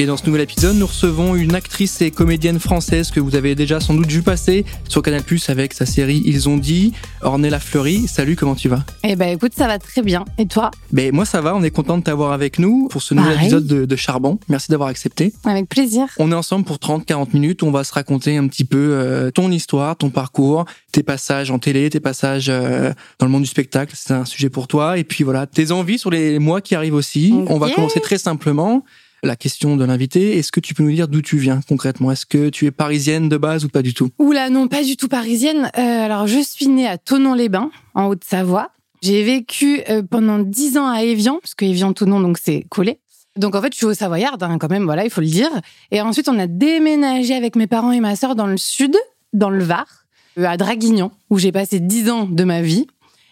Et dans ce nouvel épisode, nous recevons une actrice et comédienne française que vous avez déjà sans doute vu passer sur Canal Plus avec sa série Ils ont dit, Ornella Fleury. Salut, comment tu vas? Eh ben écoute, ça va très bien. Et toi? Ben moi ça va, on est content de t'avoir avec nous pour ce nouvel Pareil. épisode de, de Charbon. Merci d'avoir accepté. Avec plaisir. On est ensemble pour 30-40 minutes, on va se raconter un petit peu euh, ton histoire, ton parcours, tes passages en télé, tes passages euh, dans le monde du spectacle, c'est un sujet pour toi. Et puis voilà, tes envies sur les mois qui arrivent aussi. On va commencer très simplement. La question de l'invité, est-ce que tu peux nous dire d'où tu viens concrètement? Est-ce que tu es parisienne de base ou pas du tout? Oula, non, pas du tout parisienne. Euh, alors, je suis née à Tonon-les-Bains, en Haute-Savoie. J'ai vécu euh, pendant 10 ans à Évian, parce que Évian-Tonon, donc c'est collé. Donc en fait, je suis au Savoyarde, hein, quand même, voilà, il faut le dire. Et ensuite, on a déménagé avec mes parents et ma sœur dans le sud, dans le Var, euh, à Draguignan, où j'ai passé 10 ans de ma vie.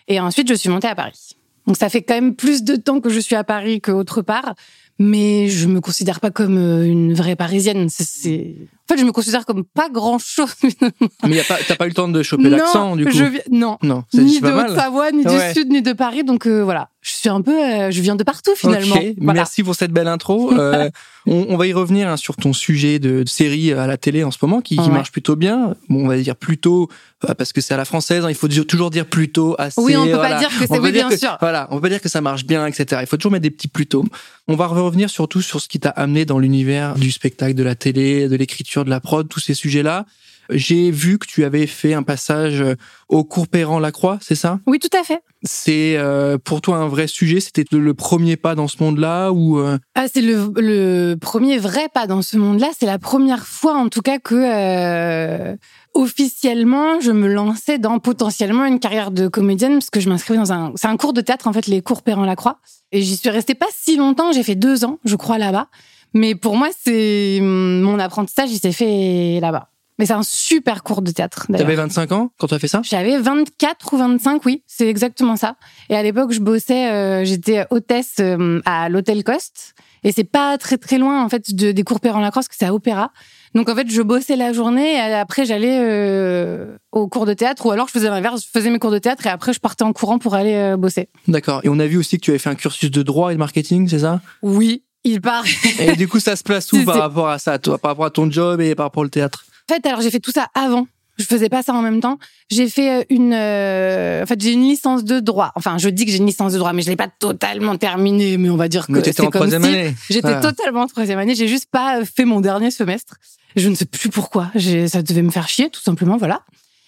Et ensuite, je suis montée à Paris. Donc ça fait quand même plus de temps que je suis à Paris qu'autre part. Mais je me considère pas comme euh, une vraie parisienne. C'est- C'est... En fait, je me considère comme pas grand-chose. Mais y a pas, t'as pas eu le temps de choper l'accent du coup je non. Non, Ni de. Haute-Savoie, ni Ouais. du Sud, ni de Paris. Donc euh, voilà, je suis un peu... euh, je viens de partout finalement. Ok, Voilà. merci pour cette belle intro. Euh, on, on va y revenir hein, sur ton sujet de, de série à la télé en ce moment qui, qui Ouais. marche plutôt bien. Bon, on va dire plutôt parce que c'est à la française. hein, il faut toujours dire plutôt assez. Oui, on peut voilà. pas dire que c'est... Oui, bien que- sûr. Voilà, on peut pas dire que ça marche bien, etc. Il faut toujours mettre des petits plutôt. On va revenir surtout sur ce qui t'a amené dans l'univers du spectacle, de la télé, de l'écriture, de la prod, tous ces sujets-là. J'ai vu que tu avais fait un passage euh, au cours Perran-Lacroix, c'est ça? Oui, tout à fait. C'est euh, pour toi un vrai sujet? C'était le premier pas dans ce monde-là ou euh, Ah, c'est le, le premier vrai pas dans ce monde-là. C'est la première fois, en tout cas, que euh, officiellement, je me lançais dans potentiellement une carrière de comédienne parce que je m'inscrivais dans un. C'est un cours de théâtre, en fait, les cours Perrin-Lacroix. Et j'y suis restée pas si longtemps. J'ai fait deux ans, je crois, là-bas. Mais pour moi, c'est mon apprentissage, il s'est fait là-bas. Mais c'est un super cours de théâtre. T'avais 25 ans quand tu as fait ça? J'avais 24 ou 25, oui, c'est exactement ça. Et à l'époque, je bossais, euh, j'étais hôtesse euh, à l'hôtel Coste. Et c'est pas très très loin, en fait, de, des cours Perrin-Lacroix, parce que c'est à Opéra. Donc, en fait, je bossais la journée, et après, j'allais euh, au cours de théâtre, ou alors je faisais l'inverse, je faisais mes cours de théâtre, et après, je partais en courant pour aller euh, bosser. D'accord. Et on a vu aussi que tu avais fait un cursus de droit et de marketing, c'est ça? Oui, il part. Et du coup, ça se place où par rapport à ça, toi, par rapport à ton job et par rapport au théâtre? En fait, alors j'ai fait tout ça avant. Je faisais pas ça en même temps. J'ai fait euh, une, euh, en fait, j'ai une licence de droit. Enfin, je dis que j'ai une licence de droit, mais je l'ai pas totalement terminée. Mais on va dire que c'est en comme troisième si année. j'étais Ah. totalement en troisième année. J'ai juste pas fait mon dernier semestre. Je ne sais plus pourquoi. Ça devait me faire chier, tout simplement. Voilà.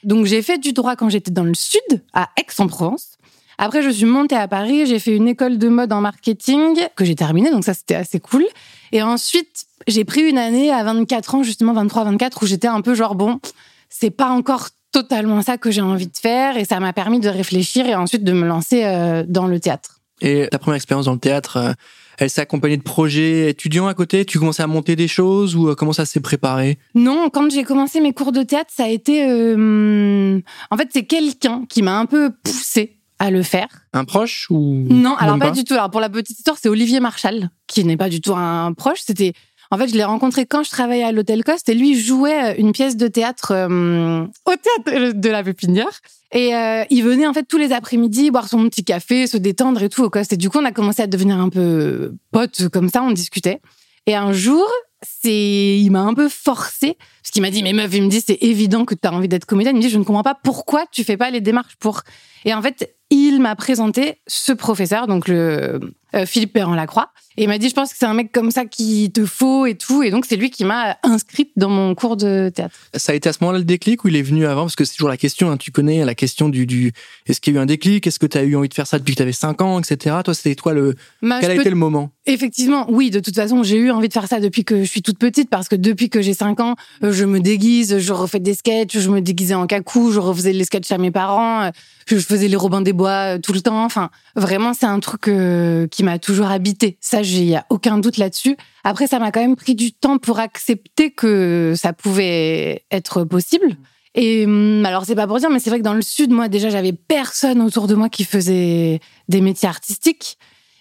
Donc j'ai fait du droit quand j'étais dans le sud, à Aix-en-Provence. Après, je suis montée à Paris. J'ai fait une école de mode en marketing que j'ai terminée. Donc ça, c'était assez cool. Et ensuite, j'ai pris une année à 24 ans, justement 23-24, où j'étais un peu genre, bon, c'est pas encore totalement ça que j'ai envie de faire. Et ça m'a permis de réfléchir et ensuite de me lancer euh, dans le théâtre. Et ta première expérience dans le théâtre, euh, elle s'est accompagnée de projets étudiants à côté? Tu commençais à monter des choses ou euh, comment ça s'est préparé? Non, quand j'ai commencé mes cours de théâtre, ça a été... euh, en fait, c'est quelqu'un qui m'a un peu poussé à le faire. Un proche ou Non, alors pas, du tout. Alors pour la petite histoire, c'est Olivier Marchal, qui n'est pas du tout un proche. C'était, en fait, je l'ai rencontré quand je travaillais à l'hôtel Coste et lui jouait une pièce de théâtre euh, au théâtre de la Pépinière. Et euh, il venait en fait tous les après-midi boire son petit café, se détendre et tout au Coste. Et du coup, on a commencé à devenir un peu potes comme ça, on discutait. Et un jour, c'est, il m'a un peu forcé parce qu'il m'a dit, mais meuf, il me dit, c'est évident que tu as envie d'être comédienne. Il me dit, je ne comprends pas pourquoi tu fais pas les démarches pour. Et en fait, il m'a présenté ce professeur, donc le euh, Philippe Perrin-Lacroix, et il m'a dit, je pense que c'est un mec comme ça qui te faut et tout. Et donc, c'est lui qui m'a inscrite dans mon cours de théâtre. Ça a été à ce moment-là le déclic ou il est venu avant? Parce que c'est toujours la question, hein, tu connais la question du, du est-ce qu'il y a eu un déclic? Est-ce que tu as eu envie de faire ça depuis que tu avais 5 ans, etc. Toi, c'était toi le. Bah, Quel a peux- été le moment? Effectivement, oui, de toute façon, j'ai eu envie de faire ça depuis que je suis toute petite, parce que depuis que j'ai 5 ans, euh, je me déguise, je refais des sketchs, je me déguisais en cacou, je refaisais les sketchs à mes parents, euh, je faisais les Robins des Bois tout le temps. Enfin, vraiment, c'est un truc euh, qui m'a toujours habité. Ça, il y a aucun doute là-dessus. Après, ça m'a quand même pris du temps pour accepter que ça pouvait être possible. Et hum, alors, c'est pas pour dire, mais c'est vrai que dans le sud, moi, déjà, j'avais personne autour de moi qui faisait des métiers artistiques.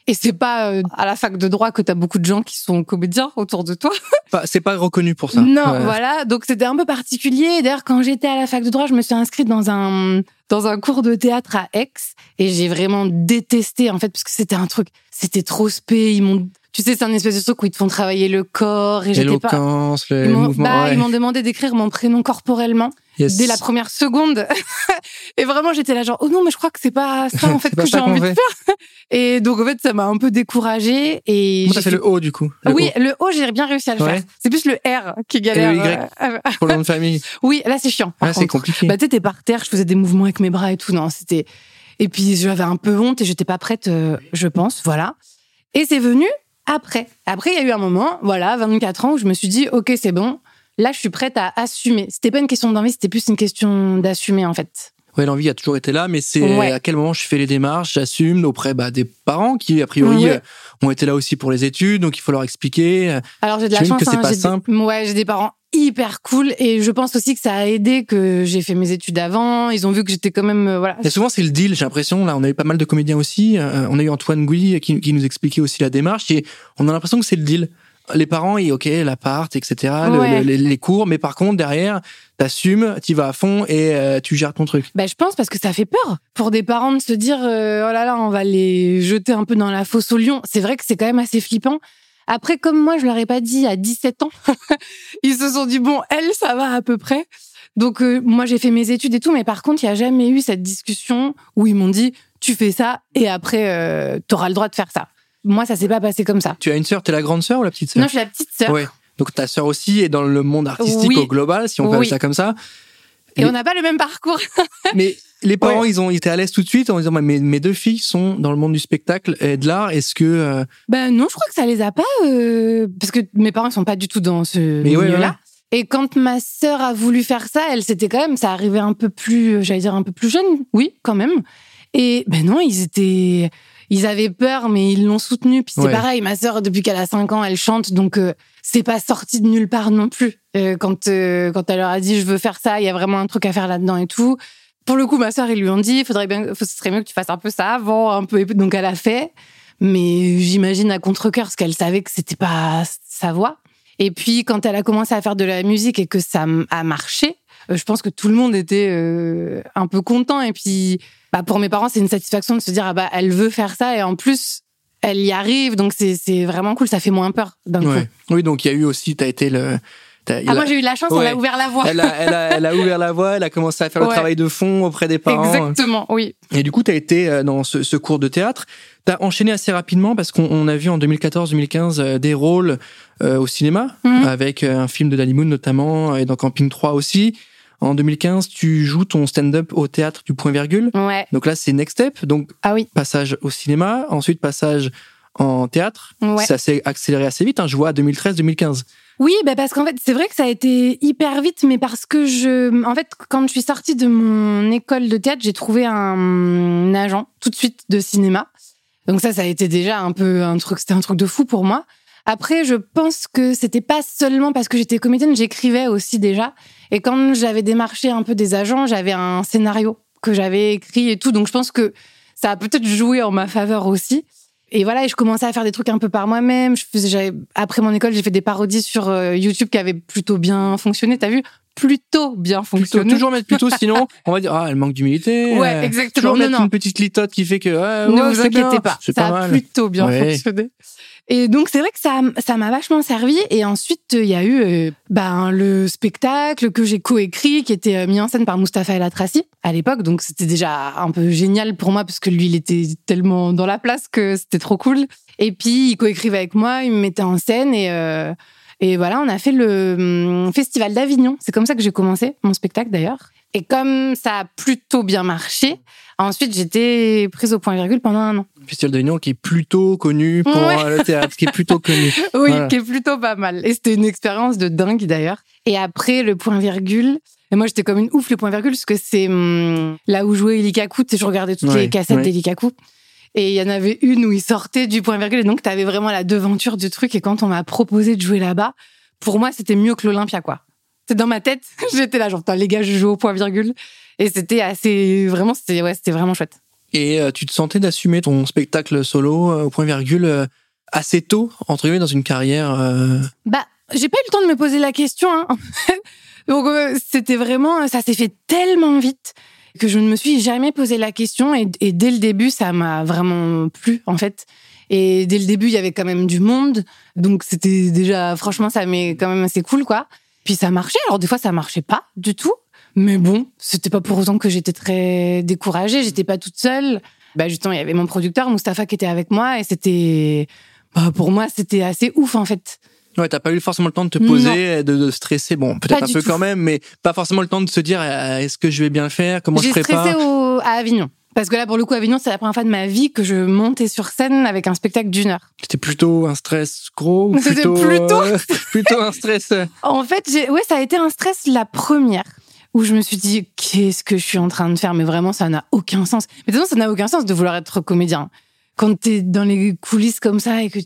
Et c'est pas euh, à la fac de droit que t'as beaucoup de gens qui sont comédiens autour de toi. c'est pas reconnu pour ça. Non, voilà. Donc c'était un peu particulier. D'ailleurs, quand j'étais à la fac de droit, je me suis inscrite dans un dans un cours de théâtre à Aix et j'ai vraiment détesté en fait parce que c'était un truc, c'était trop spé. Ils m'ont tu sais, c'est un espèce de truc où ils te font travailler le corps et j'étais pas. les mouvements. Bah, Ils m'ont demandé d'écrire mon prénom corporellement dès la première seconde. et vraiment, j'étais là genre, oh non, mais je crois que c'est pas ça en fait que j'ai envie de faire. Et donc en fait, ça m'a un peu découragée. Et t'as fait le O du coup? Oui, le O, j'ai bien réussi à le faire. C'est plus le R qui galère. Et le Y euh, pour le nom de famille. Oui, là c'est chiant. Ah, c'est compliqué. Bah tu par terre, je faisais des mouvements avec mes bras et tout. Non, c'était. Et puis j'avais un peu honte et j'étais pas prête, euh, je pense. Voilà. Et c'est venu après. Après, il y a eu un moment, voilà, 24 ans, où je me suis dit, OK, c'est bon. Là, je suis prête à assumer. C'était pas une question d'envie, c'était plus une question d'assumer, en fait. Ouais, l'envie a toujours été là, mais c'est à quel moment je fais les démarches, j'assume auprès bah, des parents qui, a priori, euh, ont été là aussi pour les études, donc il faut leur expliquer. Alors j'ai de la chance, que c'est hein, pas simple. ouais, j'ai des parents hyper cool et je pense aussi que ça a aidé que j'ai fait mes études avant. Ils ont vu que j'étais quand même euh, voilà. Et souvent c'est le deal, j'ai l'impression. Là, on a eu pas mal de comédiens aussi. Euh, on a eu Antoine Gouy qui, qui, nous expliquait aussi la démarche et on a l'impression que c'est le deal. Les parents, ils, ok, l'appart, etc., les, cours, mais par contre derrière, t'assumes, t'y vas à fond et euh, tu gères ton truc. Bah, je pense parce que ça fait peur pour des parents de se dire oh là là, on va les jeter un peu dans la fosse au lion. C'est vrai que c'est quand même assez flippant. Après, comme moi, je leur ai pas dit à 17 ans, ils se sont dit, bon, elle, ça va à peu près. Donc, euh, moi, j'ai fait mes études et tout, mais par contre, il n'y a jamais eu cette discussion où ils m'ont dit, tu fais ça et après, euh, tu auras le droit de faire ça. Moi, ça s'est pas passé comme ça. Tu as une sœur, tu es la grande sœur ou la petite sœur Non, je suis la petite sœur. Ouais. Donc, ta sœur aussi est dans le monde artistique au global, si on peut ça comme ça. Et on n'a pas le même parcours. mais les parents, ils ont été à l'aise tout de suite en disant mes, mes deux filles sont dans le monde du spectacle et de l'art. Est-ce que euh, Ben non, je crois que ça les a pas euh, parce que mes parents sont pas du tout dans ce milieu-là. Et quand ma sœur a voulu faire ça, elle c'était quand même ça arrivait un peu plus, j'allais dire un peu plus jeune, oui, quand même. Et ben non, ils étaient ils avaient peur, mais ils l'ont soutenu. Puis c'est pareil, ma sœur, depuis qu'elle a 5 ans, elle chante, donc euh, c'est pas sorti de nulle part non plus. quand quand elle leur a dit je veux faire ça, il y a vraiment un truc à faire là-dedans et tout pour le coup, ma sœur, ils lui ont dit, faudrait bien, ce serait mieux que tu fasses un peu ça avant, un peu. Donc elle a fait, mais j'imagine à contre cœur, parce qu'elle savait que c'était pas sa voix. Et puis quand elle a commencé à faire de la musique et que ça a marché, euh, je pense que tout le monde était euh, un peu content. Et puis, bah, pour mes parents, c'est une satisfaction de se dire, ah bah, elle veut faire ça et en plus, elle y arrive. Donc c'est vraiment cool. Ça fait moins peur d'un coup. Oui, donc il y a eu aussi, tu as été le ah, moi, j'ai eu de la chance, elle a ouvert la voie. Elle a, elle, a, elle a, ouvert la voie, elle a commencé à faire le travail de fond auprès des parents. Exactement, oui. Et du coup, tu as été euh, dans ce, ce, cours de théâtre. Tu as enchaîné assez rapidement parce qu'on a vu en 2014-2015 euh, des rôles euh, au cinéma, mhm. avec un film de Danny Moon notamment, et dans Camping 3 aussi. En 2015, tu joues ton stand-up au théâtre du Point Virgule. Ouais. Donc là, c'est Next Step. Donc, ah oui. passage au cinéma, ensuite passage en théâtre. Ouais. Ça s'est accéléré assez vite. Hein. Je vois 2013-2015. Oui, bah parce qu'en fait, c'est vrai que ça a été hyper vite, mais parce que je, en fait, quand je suis sortie de mon école de théâtre, j'ai trouvé un, agent tout de suite de cinéma. Donc ça, ça a été déjà un peu un truc, c'était un truc de fou pour moi. Après, je pense que c'était pas seulement parce que j'étais comédienne, j'écrivais aussi déjà. Et quand j'avais démarché un peu des agents, j'avais un scénario que j'avais écrit et tout. Donc je pense que ça a peut-être joué en ma faveur aussi. Et voilà, et je commençais à faire des trucs un peu par moi-même. Après mon école, j'ai fait des parodies sur euh, YouTube qui avaient plutôt bien fonctionné. T'as vu? Plutôt bien fonctionné. toujours mettre plutôt, sinon on va dire ah elle manque d'humilité. Ouais, exactement. Toujours mettre une petite litote qui fait que ne vous inquiétez pas, ça a plutôt bien fonctionné. Et donc c'est vrai que ça ça m'a vachement servi et ensuite il y a eu euh, ben le spectacle que j'ai coécrit qui était euh, mis en scène par Mustapha El Atrassi à l'époque donc c'était déjà un peu génial pour moi parce que lui il était tellement dans la place que c'était trop cool et puis il coécrivait avec moi il me mettait en scène et euh, et voilà on a fait le hum, festival d'Avignon c'est comme ça que j'ai commencé mon spectacle d'ailleurs et comme ça a plutôt bien marché Ensuite, j'étais prise au point virgule pendant un an. Festival d'Avignon qui est plutôt connu pour euh, le théâtre, qui est plutôt connu. Oui, qui est plutôt pas mal. Et c'était une expérience de dingue d'ailleurs. Et après, le point virgule, et moi, j'étais comme une ouf, le point virgule, parce que c'est hum, là où jouait Elikaku. Tu sais, je regardais toutes les cassettes d'Elikaku. Et il y en avait une où il sortait du point virgule. Et donc, tu avais vraiment la devanture du truc. Et quand on m'a proposé de jouer là-bas, pour moi, c'était mieux que l'Olympia, quoi. C'est dans ma tête. J'étais là, genre, les gars, je joue au point virgule. Et c'était assez, vraiment, c'était, ouais, c'était vraiment chouette. Et euh, tu te sentais d'assumer ton spectacle solo euh, au point virgule euh, assez tôt, entre guillemets, dans une carrière. Bah, j'ai pas eu le temps de me poser la question. Hein. Donc c'était vraiment, ça s'est fait tellement vite que je ne me suis jamais posé la question et, dès le début ça m'a vraiment plu en fait. Et dès le début il y avait quand même du monde, donc c'était déjà franchement ça m'est quand même assez cool quoi. Puis ça marchait. Alors des fois ça marchait pas du tout, mais bon c'était pas pour autant que j'étais très découragée. J'étais pas toute seule. Bah justement il y avait mon producteur Mustapha qui était avec moi et c'était, bah, pour moi c'était assez ouf en fait. Ouais, t'as pas eu forcément le temps de te poser, de, de stresser. Bon, peut-être un peu tout. quand même, mais pas forcément le temps de se dire euh, est-ce que je vais bien le faire, comment je J'ai prépare? stressé au- à Avignon. Parce que là, pour le coup, Avignon, c'est la première fois de ma vie que je montais sur scène avec un spectacle d'une heure. C'était plutôt un stress gros ou C'était plutôt plutôt- euh, plutôt un stress. euh, En fait, j'ai- ouais, ça a été un stress la première où je me suis dit qu'est-ce que je suis en train de faire, mais vraiment ça n'a aucun sens. Mais de toute façon, ça n'a aucun sens de vouloir être comédien. Quand t'es dans les coulisses comme ça et que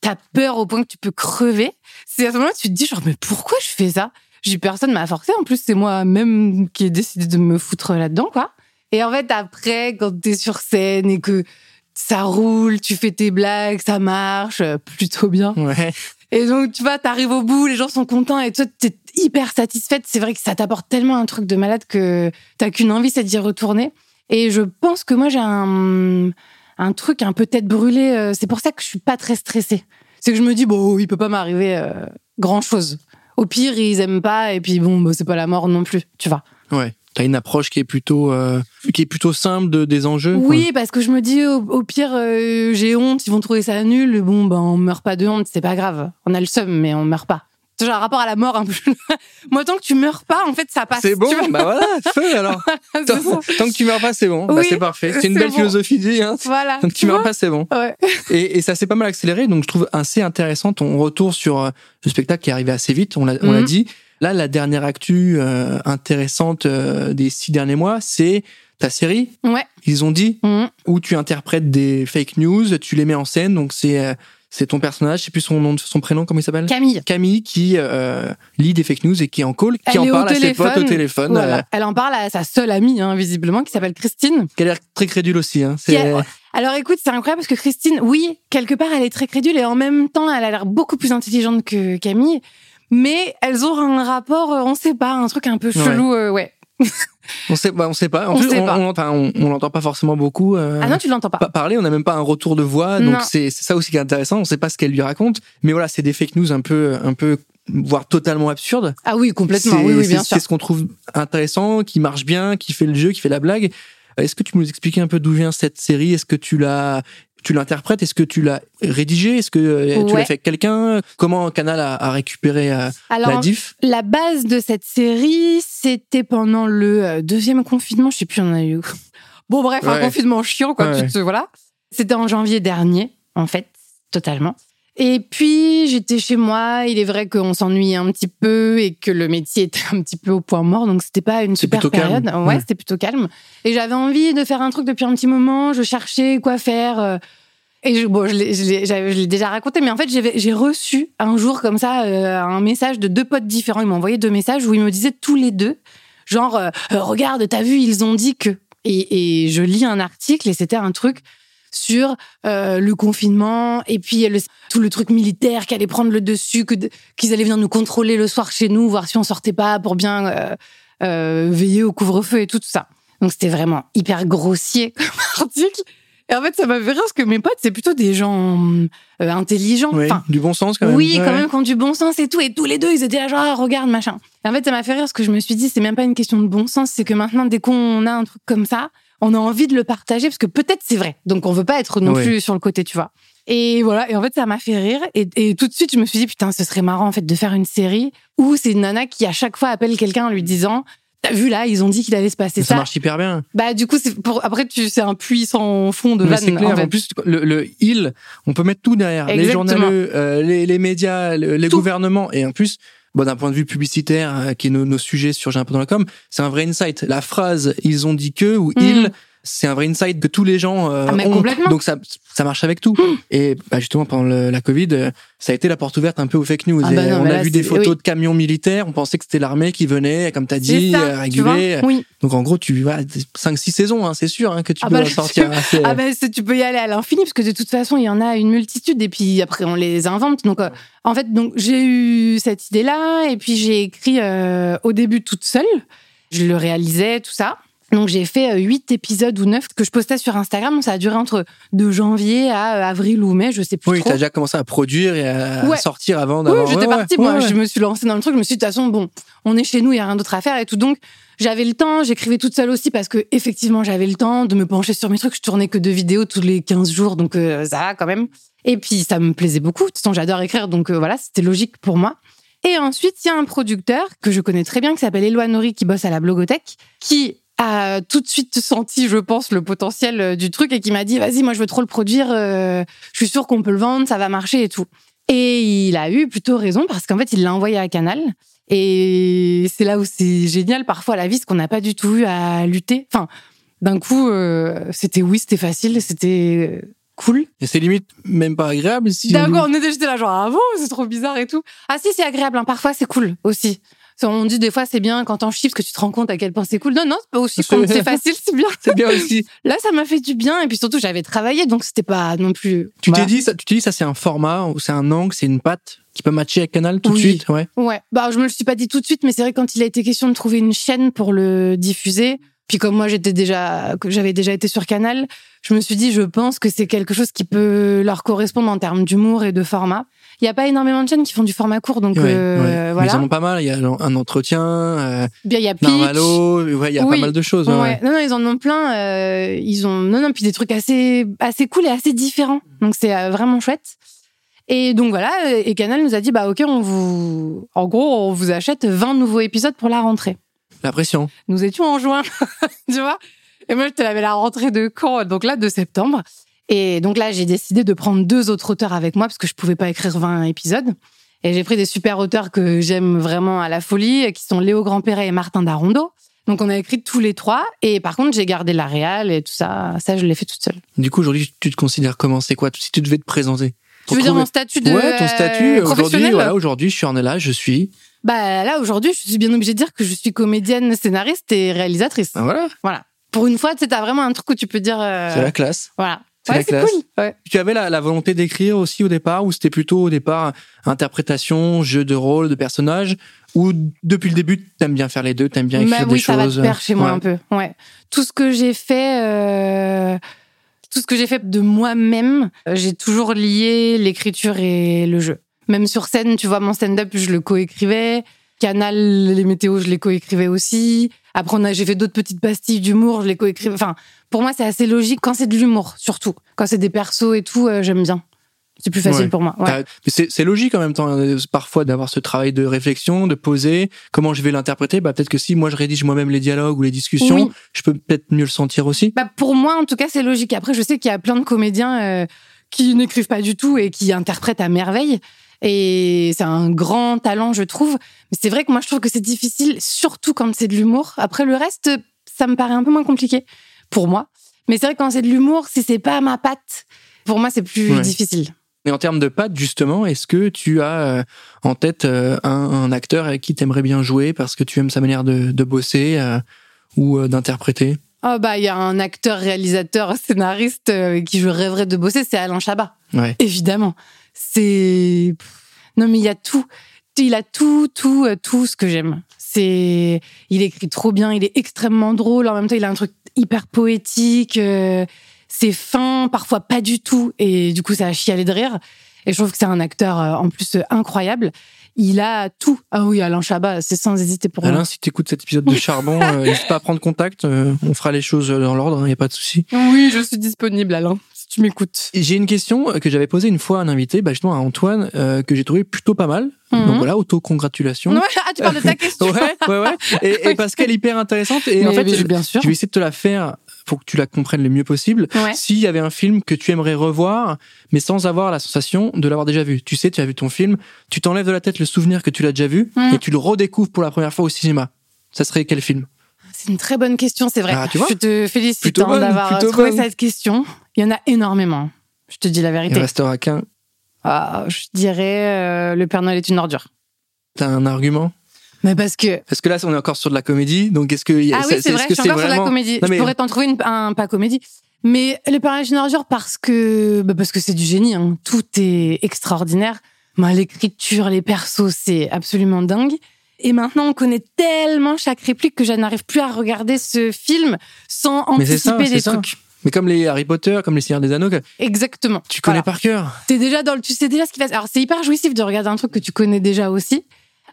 t'as peur au point que tu peux crever, c'est à ce moment-là que tu te dis genre mais pourquoi je fais ça? J'ai personne m'a forcé. En plus, c'est moi-même qui ai décidé de me foutre là-dedans, quoi. Et en fait, après, quand t'es sur scène et que ça roule, tu fais tes blagues, ça marche euh, plutôt bien. Ouais. Et donc, tu vois, t'arrives au bout, les gens sont contents et toi, t'es hyper satisfaite. C'est vrai que ça t'apporte tellement un truc de malade que t'as qu'une envie, c'est d'y retourner. Et je pense que moi, j'ai un, un truc un peu tête brûlée. euh, C'est pour ça que je suis pas très stressée. C'est que je me dis, bon, il peut pas m'arriver grand chose. Au pire, ils aiment pas et puis bon, bah, c'est pas la mort non plus, tu vois. Ouais. T'as une approche qui est plutôt euh, qui est plutôt simple de, des enjeux. quoi. Oui, parce que je me dis, au, au pire, euh, j'ai honte, ils vont trouver ça nul. Bon, ben, on meurt pas de honte, c'est pas grave. On a le seum, mais on meurt pas. C'est genre un rapport à la mort un peu. Moi, tant que tu meurs pas, en fait, ça passe. C'est bon, bah voilà, feu alors. Tant, que tu meurs pas, c'est bon. bah, Oui, c'est parfait. C'est une belle bon. philosophie de vie. Hein. Voilà. Tant que tu meurs pas, c'est bon. Ouais. Et, et ça s'est pas mal accéléré, donc je trouve assez intéressant ton retour sur euh, ce spectacle qui est arrivé assez vite, on l'a on l'a Mhm. dit. Là, la dernière actu euh, intéressante euh, des six derniers mois, c'est ta série, Ouais. ils ont dit, Mhm. où tu interprètes des fake news, tu les mets en scène, donc c'est euh, c'est ton personnage, je sais plus son nom, son prénom, comment il s'appelle? Camille. Camille qui euh, lit des fake news et qui est en call, qui Elle en parle à ses potes au téléphone. Voilà. euh, Elle en parle à sa seule amie, hein, visiblement, qui s'appelle Christine. qui a l'air très crédule aussi. Hein. C'est a- Alors écoute, c'est incroyable parce que Christine, oui, quelque part, elle est très crédule et en même temps, elle a l'air beaucoup plus intelligente que Camille. Mais elles ont un rapport, euh, on sait pas, un truc un peu chelou, euh, ouais. On sait, bah, on sait pas. En On plus, sait on, pas. on, enfin, on, on l'entend pas forcément beaucoup. euh, Ah non, tu l'entends pas. pas parler, on n'a même pas un retour de voix, donc Non. c'est c'est ça aussi qui est intéressant. On sait pas ce qu'elle lui raconte, mais voilà, c'est des fake news un peu, un peu, voire totalement absurdes. Ah oui, complètement. C'est Oui, oui, c'est- bien sûr. c'est ce qu'on trouve intéressant, qui marche bien, qui fait le jeu, qui fait la blague. Est-ce que tu peux nous expliquer un peu d'où vient cette série? Est-ce que tu l'as tu l'interprètes Est-ce que tu l'as rédigée Est-ce que euh, tu Ouais. l'as fait avec quelqu'un Comment Canal a, a récupéré euh, Alors, la diff? la base de cette série, c'était pendant le euh, deuxième confinement. Je sais plus, on a eu. Bon, bref, un confinement chiant, quoi. Ouais. tu te- voilà. C'était en janvier dernier, en fait, totalement. Et puis, j'étais chez moi. Il est vrai qu'on s'ennuyait un petit peu et que le métier était un petit peu au point mort. Donc, c'était pas une super calme. période. Ouais, Ouais. c'était plutôt calme. Et j'avais envie de faire un truc depuis un petit moment. Je cherchais quoi faire. euh, Et je, bon, je l'ai- déjà raconté, mais en fait, j'ai reçu un jour comme ça euh, un message de deux potes différents. Ils m'ont envoyé deux messages où ils me disaient tous les deux, genre, euh, Euh, regarde, t'as vu, ils ont dit que. Et, et je lis un article et c'était un truc sur euh, le confinement et puis le- tout le truc militaire qui allait prendre le dessus, qu'ils allaient venir nous contrôler le soir chez nous, voir si on sortait pas pour bien euh, euh, veiller au couvre-feu et tout, tout ça. Donc c'était vraiment hyper grossier comme article. Et en fait, ça m'a fait rire parce que mes potes, c'est plutôt des gens euh, intelligents. Enfin, Du bon sens quand même. oui, Ouais. quand même, qui ont du bon sens et tout. Et tous les deux, ils étaient là, genre, ah, regarde, machin. Et en fait, ça m'a fait rire parce que je me suis dit, c'est même pas une question de bon sens, c'est que maintenant, dès qu'on a un truc comme ça, on a envie de le partager parce que peut-être c'est vrai. Donc, on veut pas être non plus sur le côté, tu vois. Et voilà. Et en fait, ça m'a fait rire. Et, et tout de suite, je me suis dit, putain, ce serait marrant, en fait, de faire une série où c'est une nana qui, à chaque fois, appelle quelqu'un en lui disant, T'as vu là, ils ont dit qu'il allait se passer Ça, ça. marche hyper bien. Bah du coup, c'est pour après tu c'est un puits sans fond de Mais c'est vanne. clair. en plus, le, le il, on peut mettre tout derrière. Les journaleux, euh, les, les médias, le- les Tout. gouvernements. Et en plus, bon, d'un point de vue publicitaire, euh, qui est nos, nos sujets sur J'ai un peu dans la com, c'est un vrai insight. La phrase ils ont dit que ou Mhm. il, c'est un vrai insight que tous les gens euh, Ah, mais ont. complètement. Donc ça, ça marche avec tout. Et bah, justement, pendant le- la Covid, euh, ça a été la porte ouverte un peu aux fake news. Ah bah non, on a là, vu des photos oui. de camions militaires, on pensait que c'était l'armée qui venait, comme t'as dit, ça, euh, réguler. Oui. Donc en gros, tu vois, 5-6 saisons, hein, c'est sûr hein, que tu Ah peux bah, sortir. assez- Ah ben tu peux y aller à l'infini parce que de toute façon il y en a une multitude et puis après on les invente donc euh, en fait donc j'ai eu cette idée là et puis j'ai écrit au début toute seule je le réalisais tout ça donc j'ai fait euh, huit épisodes ou neuf que je postais sur Instagram ça a duré entre de janvier à euh, avril ou mai je sais plus Oui, t'as déjà commencé à produire et à Ouais. sortir avant oui, d'avoir. j'étais ouais, partie, ouais, moi. Je me suis lancée dans le truc. Je me suis dit, de toute façon, bon, on est chez nous, il y a rien d'autre à faire et tout. Donc, j'avais le temps. J'écrivais toute seule aussi parce que, effectivement, j'avais le temps de me pencher sur mes trucs. Je tournais que deux vidéos tous les 15 jours. Donc, euh, ça va quand même. Et puis, ça me plaisait beaucoup. De toute façon, j'adore écrire. Donc, euh, voilà, c'était logique pour moi. Et ensuite, il y a un producteur que je connais très bien qui s'appelle Éloi Nori qui bosse à la Blogothèque qui a tout de suite senti, je pense, le potentiel euh, du truc et qui m'a dit, vas-y, moi, je veux trop le produire. euh, je suis sûre qu'on peut le vendre, ça va marcher et tout. Et il a eu plutôt raison parce qu'en fait, il l'a envoyé à Canal. Et c'est là où c'est génial parfois la vie, ce qu'on n'a pas du tout eu à lutter. Enfin, d'un coup, euh, c'était oui, c'était facile, c'était euh, cool. Et c'est limite même pas agréable si. D'accord, on était j'étais là genre ah bon, c'est trop bizarre et tout. Ah si, c'est agréable. hein. Parfois, c'est cool aussi. On dit des fois c'est bien quand t'en chies parce que tu te rends compte à quel point c'est cool. Non, non, c'est pas aussi c'est facile, c'est bien. C'est bien aussi. Là, ça m'a fait du bien et puis surtout j'avais travaillé donc c'était pas non plus. Tu Voilà. t'es dit, ça, tu t'es dit, ça c'est un format ou c'est un angle, c'est une patte qui peut matcher avec Canal tout Oui. de suite, ouais. Ouais, bah je me le suis pas dit tout de suite, mais c'est vrai quand il a été question de trouver une chaîne pour le diffuser, puis comme moi j'étais déjà, j'avais déjà été sur Canal, je me suis dit je pense que c'est quelque chose qui peut leur correspondre en termes d'humour et de format. Il y a pas énormément de chaînes qui font du format court, donc Ouais, euh, ouais. Mais voilà. Ils en ont pas mal. Il y a un entretien, euh, il y a ouais, il y a Oui. pas mal de choses. Non, non, ils en ont plein. euh, ils ont, non, non, puis des trucs assez, assez cool et assez différents. Donc c'est euh, vraiment chouette. Et donc voilà, et Canal nous a dit bah ok, on vous, en gros, on vous achète 20 nouveaux épisodes pour la rentrée. La pression. Nous étions en juin, tu vois. Et moi, je te l'avais la rentrée de quand? Donc là, de septembre. Et donc là, j'ai décidé de prendre deux autres auteurs avec moi parce que je pouvais pas écrire 20 épisodes. Et j'ai pris des super auteurs que j'aime vraiment à la folie, qui sont Léo Grandperret et Martin Darondo. Donc on a écrit tous les trois. Et par contre, j'ai gardé la réal et tout ça. Ça, je l'ai fait toute seule. Du coup, aujourd'hui, tu te considères comment? C'est quoi? Si tu devais te présenter Tu veux dire mon statut de Ouais, ton statut. euh, Aujourd'hui, voilà, aujourd'hui, je suis en là, je suis. Bah là, aujourd'hui, je suis bien obligée de dire que je suis comédienne, scénariste et réalisatrice. Ben voilà, Voilà. Pour une fois, tu t'as vraiment un truc où tu peux dire. euh, c'est la classe. Voilà. C'est Ouais, la c'est classe. cool. Ouais. Tu avais la, la volonté d'écrire aussi au départ, ou c'était plutôt au départ interprétation, jeu de rôle, de personnage, ou depuis le début, t'aimes bien faire les deux, t'aimes bien écrire Bah des oui, ça va choses. de pair chez moi Ouais. un peu. Ouais. Tout ce que j'ai fait, euh, tout ce que j'ai fait de moi-même, euh, j'ai toujours lié l'écriture et le jeu. Même sur scène, tu vois, mon stand-up, je le coécrivais. Canal, les météos, je les coécrivais aussi. Après, on a, j'ai fait d'autres petites pastilles d'humour, je les coécrivais. Enfin, pour moi, c'est assez logique quand c'est de l'humour, surtout. Quand c'est des persos et tout, euh, j'aime bien. C'est plus facile Ouais. pour moi. Ouais. C'est logique en même temps, euh, parfois, d'avoir ce travail de réflexion, de poser. Comment je vais l'interpréter? Bah, Peut-être que si moi je rédige moi-même les dialogues ou les discussions, Oui. je peux peut-être mieux le sentir aussi. Bah, pour moi, en tout cas, c'est logique. Après, je sais qu'il y a plein de comédiens euh, qui n'écrivent pas du tout et qui interprètent à merveille. Et c'est un grand talent, je trouve. Mais c'est vrai que moi, je trouve que c'est difficile, surtout quand c'est de l'humour. Après, le reste, ça me paraît un peu moins compliqué pour moi. Mais c'est vrai que quand c'est de l'humour, si c'est pas ma patte, pour moi, c'est plus Ouais. difficile. Et en termes de patte, justement, est-ce que tu as euh, en tête euh, un, un acteur avec qui t'aimerais bien jouer parce que tu aimes sa manière de, de bosser euh, ou d'interpréter? Oh, bah, il y a un acteur, réalisateur, scénariste euh, qui je rêverais de bosser, c'est Alain Chabat. Ouais. Évidemment. C'est. Non, mais il y a tout. Il a tout, tout, euh, tout ce que j'aime. C'est. Il écrit trop bien, il est extrêmement drôle. En même temps, il a un truc hyper poétique. euh, C'est fin, parfois pas du tout. Et du coup, ça a chialé de rire. Et je trouve que c'est un acteur, euh, en plus, euh, incroyable. Il a tout. Ah oui, Alain Chabat, c'est sans hésiter pour moi. Alain, si tu écoutes cet épisode de Charbon, euh, n'hésite pas à prendre contact. euh, on fera les choses dans l'ordre, il n'y a pas de souci. Oui, je suis disponible, Alain, si tu m'écoutes. J'ai une question euh, que j'avais posée une fois à un invité, bah, justement à Antoine, euh, que j'ai trouvé plutôt pas mal. Mhm. Donc voilà, auto-congratulations. Ouais, ah, tu parles de ta question. ouais, ouais, ouais. Et, et parce qu'elle est hyper intéressante. Et Mais en fait, je, bien sûr. je vais essayer de te la faire pour que tu la comprennes le mieux possible. Ouais. S'il y avait un film que tu aimerais revoir, mais sans avoir la sensation de l'avoir déjà vu. Tu sais, tu as vu ton film, tu t'enlèves de la tête le souvenir que tu l'as déjà vu Mhm. et tu le redécouvres pour la première fois au cinéma. Ça serait quel film? C'est une très bonne question, c'est vrai. Ah, tu vois? Je te félicite hein, d'avoir plutôt trouvé bonne. cette question. Il y en a énormément. Je te dis la Il vérité. restera qu'un. Ah, je dirais euh, le Père Noël est une ordure. T'as un argument? Mais parce que Parce que là, on est encore sur de la comédie, donc est-ce que ah oui, c'est vrai, que je suis encore sur la vraiment- comédie. Non, mais- Je pourrais t'en trouver une, un pas comédie. Mais le Père Noël est une ordure parce que bah, parce que c'est du génie. hein. Tout est extraordinaire. Bah, L'écriture, les persos, c'est absolument dingue. Et maintenant, on connaît tellement chaque réplique que je n'arrive plus à regarder ce film sans ça, anticiper c'est des ça. Mais comme les Harry Potter, comme les Seigneurs des Anneaux, que Exactement. tu connais Voilà. par cœur. T'es déjà dans le, tu sais déjà ce qui va se Alors, c'est hyper jouissif de regarder un truc que tu connais déjà aussi.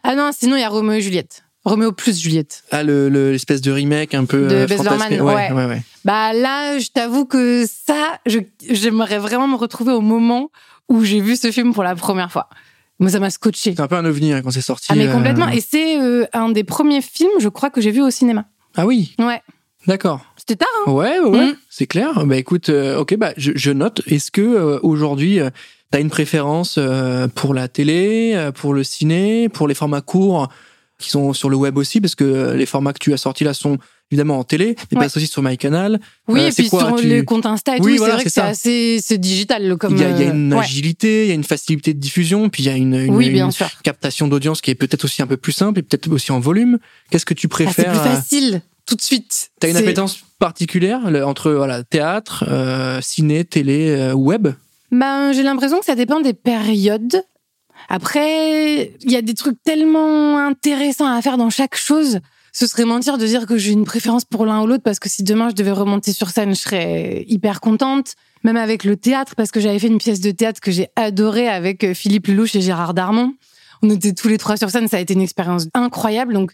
Ah non, sinon, il y a Roméo et Juliette. Roméo plus Juliette. Ah, le- le- l'espèce de remake un peu De euh. Luhrmann, ouais, ouais. ouais, ouais. Bah là, je t'avoue que ça, j'aimerais vraiment me retrouver au moment où j'ai vu ce film pour la première fois. Moi, ça m'a scotché. C'est un peu un ovni hein, quand c'est sorti. Ah mais euh. complètement. Et c'est euh, un des premiers films, je crois, que j'ai vu au cinéma. Ah oui, Ouais. d'accord. C'était tard. Hein Ouais, ouais, Mhm. C'est clair. Bah écoute, euh, ok, bah je, je note. Est-ce que euh, aujourd'hui, euh, t'as une préférence euh, pour la télé, euh, pour le ciné, pour les formats courts qui sont sur le web aussi, parce que euh, les formats que tu as sortis là sont évidemment en télé, mais Ouais. passent aussi sur MyCanal. Oui, Euh, et c'est puis quoi, sur tu- les comptes Insta et Oui, tout, voilà, c'est vrai c'est que c'est assez, c'est digital comme. Il y, a, il y a une ouais. agilité, il y a une facilité de diffusion, puis il y a une, une- Oui, une sûr. captation d'audience qui est peut-être aussi un peu plus simple et peut-être aussi en volume. Qu'est-ce que tu Ah, c'est préfères plus euh, facile tout de suite. T'as une appétence particulière le- entre voilà théâtre, euh, ciné, télé, euh, web? Ben, j'ai l'impression que ça dépend des périodes. Après, il y a des trucs tellement intéressants à faire dans chaque chose. Ce serait mentir de dire que j'ai une préférence pour l'un ou l'autre parce que si demain je devais remonter sur scène, je serais hyper contente. Même avec le théâtre, parce que j'avais fait une pièce de théâtre que j'ai adorée avec euh, Philippe Lelouch et Gérard Darmon. On était tous les trois sur scène, ça a été une expérience incroyable. Donc,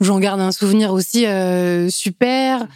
j'en garde un souvenir aussi euh, super.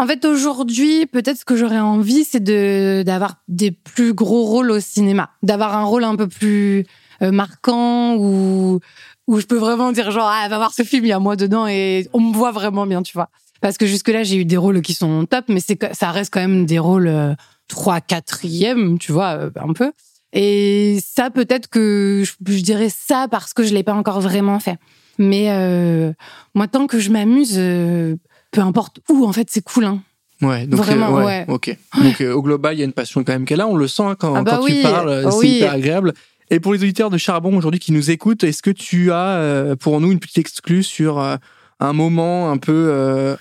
En fait, aujourd'hui, peut-être ce que j'aurais envie, c'est de d'avoir des plus gros rôles au cinéma, d'avoir un rôle un peu plus euh, marquant où où je peux vraiment dire genre ah va voir ce film, il y a moi dedans et on me voit vraiment bien, tu vois. Parce que jusque là, j'ai eu des rôles qui sont top, mais c'est ça reste quand même des rôles euh, trois, quatrième, tu vois, euh, un peu. Et ça, peut-être que je, je dirais ça parce que je l'ai pas encore vraiment fait. Mais euh, moi, tant que je m'amuse, euh, peu importe où, en fait, c'est cool. Hein. Ouais, donc Vraiment, euh, ouais. Ok. Donc euh, au global, il y a une passion quand même qu'elle a. On le sent hein, quand, Ah bah quand oui, tu parles, euh, c'est oui. hyper agréable. Et pour les auditeurs de Charbon aujourd'hui qui nous écoutent, est-ce que tu as euh, pour nous une petite exclue sur euh, un moment un peu euh,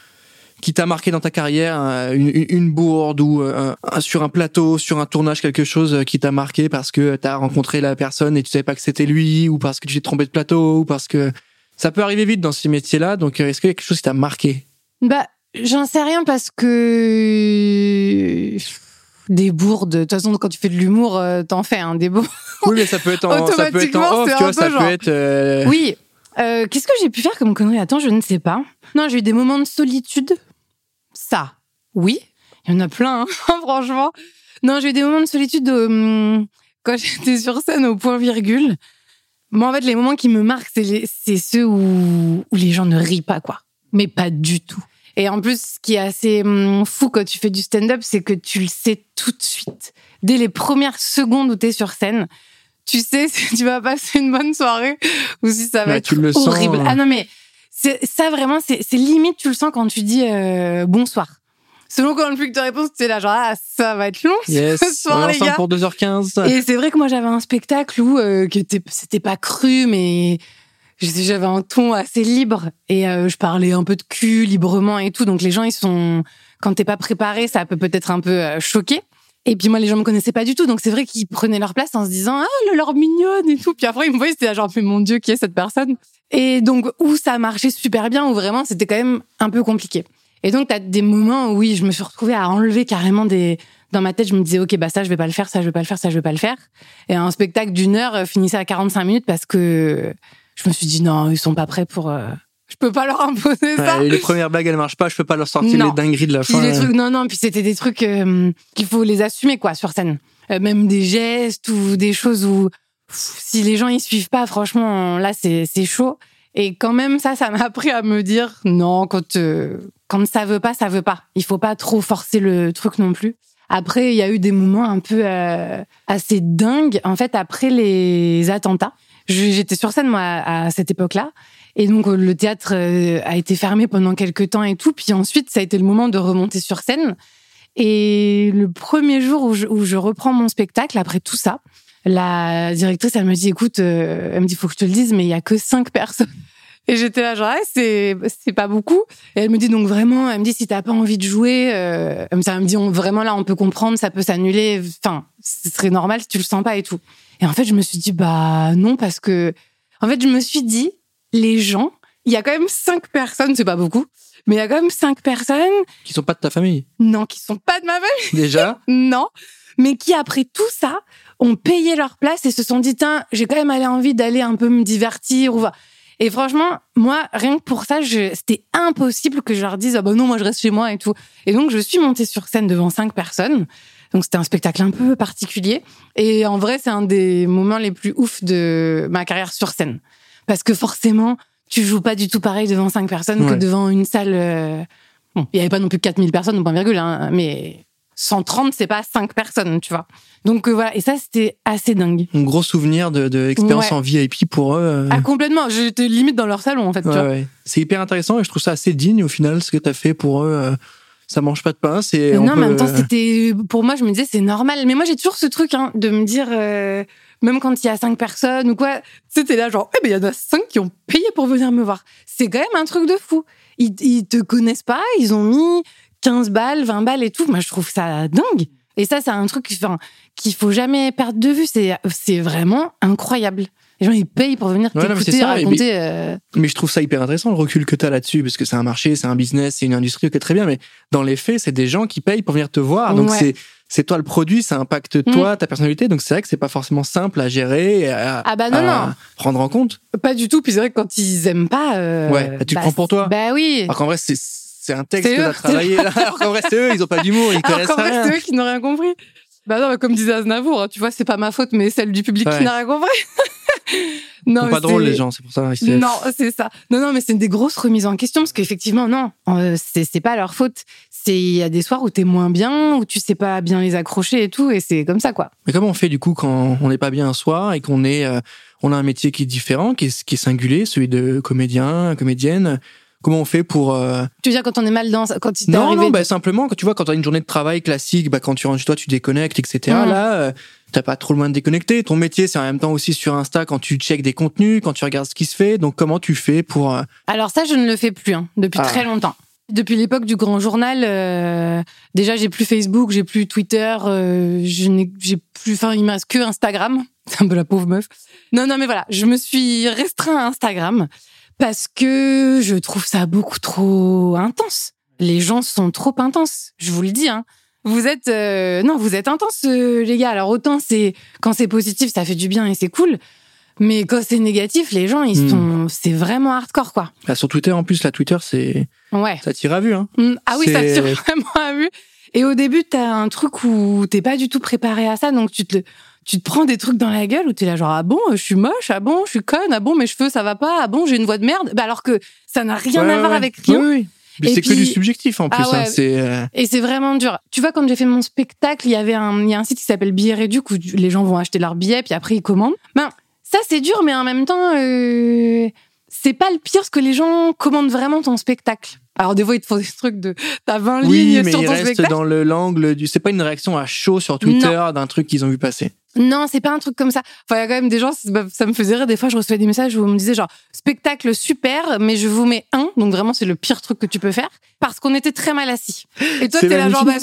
qui t'a marqué dans ta carrière, euh, une, une- bourde ou euh, sur un plateau, sur un tournage, quelque chose euh, qui t'a marqué parce que tu as rencontré la personne et tu savais pas que c'était lui, ou parce que tu t'es trompé de plateau, ou parce que ça peut arriver vite dans ces métiers-là. Donc, euh, est-ce qu'il y a quelque chose qui t'a marqué? Bah, j'en sais rien parce que des bourdes. De toute façon, quand tu fais de l'humour, euh, t'en fais un des bourdes. Oui, mais ça peut être en, ça peut être en Automatiquement, off, tu vois, ça peu peut être. euh, Oui. Euh, Qu'est-ce que j'ai pu faire comme connerie? Attends, je ne sais pas. Non, j'ai eu des moments de solitude. Ça, oui. Il y en a plein, hein, franchement. Non, j'ai eu des moments de solitude quand j'étais sur scène au point virgule. Moi, en fait, les moments qui me marquent, c'est les- c'est ceux où, où les gens ne rient pas, quoi. Mais pas du tout. Et en plus, ce qui est assez hum, fou quand tu fais du stand-up, c'est que tu le sais tout de suite. Dès les premières secondes où tu es sur scène, tu sais si tu vas passer une bonne soirée ou si ça va Ouais, être tu le sens. horrible. Ah non, mais c'est ça vraiment, c'est c'est limite, tu le sens quand tu dis euh, bonsoir. Selon quand plus que tu réponds, tu es là, genre, ah, ça va être long Yes, ce on soir, est les gars. pour 2h15. Et c'est vrai que moi, j'avais un spectacle où euh, que c'était pas cru, mais j'avais un ton assez libre et euh, je parlais un peu de cul librement et tout. Donc les gens, ils sont quand t'es pas préparé, ça peut peut-être un peu euh, choquer. Et puis moi, les gens me connaissaient pas du tout, donc c'est vrai qu'ils prenaient leur place en se disant ah le leur mignonne et tout. Puis après ils me voyaient, c'était genre mais mon dieu qui est cette personne? Et donc où ça marchait super bien, où vraiment c'était quand même un peu compliqué. Et donc t'as des moments où oui, je me suis retrouvée à enlever carrément des dans ma tête, je me disais ok bah ça je vais pas le faire, ça je vais pas le faire, ça je vais pas le faire. Et un spectacle d'une heure euh, finissait à 45 minutes parce que je me suis dit non, ils sont pas prêts pour. euh, Je peux pas leur imposer ça. Ouais, les premières blagues, elles marchent pas. Je peux pas leur sortir Non. les dingueries de la Puis fin. des trucs, non, non, puis c'était des trucs euh, qu'il faut les assumer, quoi, sur scène. Euh, même des gestes ou des choses où, pff, si les gens ils suivent pas, franchement, là, c'est c'est chaud. Et quand même, ça, ça m'a appris à me dire, non, quand, euh, quand ça veut pas, ça veut pas. Il faut pas trop forcer le truc non plus. Après, il y a eu des moments un peu euh, assez dingues. En fait, après les attentats, j'étais sur scène, moi, à cette époque-là. Et donc le théâtre a été fermé pendant quelques temps et tout. Puis ensuite, ça a été le moment de remonter sur scène. Et le premier jour où je, où je reprends mon spectacle, après tout ça, la directrice, elle me dit, écoute, elle me dit, faut que je te le dise, mais il y a que cinq personnes. Et j'étais là, genre, c'est, c'est pas beaucoup. Et elle me dit donc vraiment, elle me dit, si t'as pas envie de jouer, euh, elle me dit, on, vraiment là, on peut comprendre, ça peut s'annuler. Enfin, ce serait normal si tu le sens pas et tout. Et en fait, je me suis dit, bah non, parce que, en fait, je me suis dit, les gens, il y a quand même cinq personnes, c'est pas beaucoup, mais il y a quand même cinq personnes. Qui sont pas de ta famille. Non, qui sont pas de ma famille. Déjà? non. Mais qui, après tout ça, ont payé leur place et se sont dit, tiens, j'ai quand même envie d'aller un peu me divertir ou et franchement, moi, rien que pour ça, c'était impossible que je leur dise, ah bah non, moi je reste chez moi et tout. Et donc, je suis montée sur scène devant cinq personnes. Donc, c'était un spectacle un peu particulier. Et en vrai, c'est un des moments les plus ouf de ma carrière sur scène. Parce que forcément, tu joues pas du tout pareil devant cinq personnes que devant une salle. Euh, bon, il y avait pas non plus 4000 personnes, point virgule, hein, mais 130, c'est pas 5 personnes, tu vois. Donc euh, voilà, et ça, c'était assez dingue. Un gros souvenir de, de expérience en VIP pour eux. Euh. Ah, complètement. J'étais limite dans leur salon, en fait. Ouais, C'est hyper intéressant et je trouve ça assez digne au final, ce que tu as fait pour eux. Euh, ça mange pas de pain, c'est. Non, mais en même temps, c'était. Pour moi, je me disais, c'est normal. Mais moi, j'ai toujours ce truc hein, de me dire. Même quand il y a cinq personnes ou quoi, c'était là genre, eh ben, il y en a cinq qui ont payé pour venir me voir. C'est quand même un truc de fou. Ils, ils te connaissent pas, ils ont mis 15 balles, 20 balles et tout. Moi, je trouve ça dingue. Et ça, c'est un truc enfin, qu'il faut jamais perdre de vue. C'est, c'est vraiment incroyable. Les gens, ils payent pour venir t'écouter, raconter. Euh. Mais, je trouve ça hyper intéressant, le recul que tu as là-dessus, parce que c'est un marché, c'est un business, c'est une industrie, ok, très bien. Mais dans les faits, c'est des gens qui payent pour venir te voir. Donc, c'est, c'est toi le produit, ça impacte toi, mm. ta personnalité. Donc, c'est vrai que c'est pas forcément simple à gérer, à, ah bah non, non. prendre en compte. Pas du tout. Puis c'est vrai que quand ils aiment pas. Euh, ouais, bah, tu le bah, prends pour toi. Bah oui. Alors qu'en vrai, c'est c'est un texte que t'as travaillé là. Alors qu'en vrai, c'est eux, ils ont pas d'humour, ils connaissent Alors qu'en vrai, c'est eux qui n'ont rien compris. Bah non, comme disait Aznavour, hein, tu vois, c'est pas ma faute, mais celle du public qui n'a rien compris. non, pas drôle les gens, c'est pour ça. Non, c'est ça. Non, non, mais c'est des grosses remises en question parce qu'effectivement, non, euh, c'est pas leur faute. C'est il y a des soirs où t'es moins bien, où tu sais pas bien les accrocher et tout, et c'est comme ça quoi. Mais comment on fait du coup quand on n'est pas bien un soir et qu'on est, euh, on a un métier qui est différent, qui est, qui est singulier, celui de comédien, comédienne Comment on fait pour euh... Tu veux dire quand on est mal dans quand tu Non, non, bah, simplement quand tu vois quand tu as une journée de travail classique, bah quand tu rentres chez toi, tu déconnectes, etc. Mmh. Là, euh, t'as pas trop le moyen de déconnecter. Ton métier, c'est en même temps aussi sur Insta quand tu checkes des contenus, quand tu regardes ce qui se fait. Donc comment tu fais pour euh, Alors ça, je ne le fais plus hein, depuis ah. très longtemps. Depuis l'époque du grand journal, euh, déjà j'ai plus Facebook, j'ai plus Twitter, euh, je n'ai j'ai plus, enfin il me reste que Instagram. C'est un peu la pauvre meuf. Non non mais voilà, je me suis restreint à Instagram parce que je trouve ça beaucoup trop intense. Les gens sont trop intenses, je vous le dis. Hein. Vous êtes euh, non, vous êtes intenses, euh, les gars. Alors autant c'est quand c'est positif, ça fait du bien et c'est cool. Mais quand c'est négatif, les gens, ils hmm. sont, c'est vraiment hardcore, quoi. Bah, sur Twitter, en plus, la Twitter, c'est, ouais, ça tire à vue, hein. Hmm. Ah oui, ça tire vraiment à vue. Et au début, t'as un truc où t'es pas du tout préparé à ça, donc tu te, tu te prends des trucs dans la gueule où tu es là genre ah bon je suis moche ah bon je suis conne ah bon mes cheveux ça va pas ah bon j'ai une voix de merde. Bah alors que ça n'a rien à voir avec rien. oui, oui. c'est que du subjectif en plus ah hein, c'est euh, et c'est vraiment dur. Tu vois quand j'ai fait mon spectacle il y avait un il y a un site qui s'appelle Billet Réduc où les gens vont acheter leurs billets puis après ils commandent. Ben ça c'est dur mais en même temps euh, c'est pas le pire ce que les gens commandent vraiment ton spectacle. Alors des fois ils te font des trucs de t'as 20 lignes mais sur ton spectacle. dans le l'angle du c'est pas une réaction à chaud sur Twitter d'un truc qu'ils ont vu passer. Non, c'est pas un truc comme ça. Enfin, il y a quand même des gens, ça me faisait rire. Des fois, je recevais des messages où on me disait genre, spectacle super, mais je vous mets un. Donc vraiment, c'est le pire truc que tu peux faire parce qu'on était très mal assis. Et toi, t'es là genre, bah,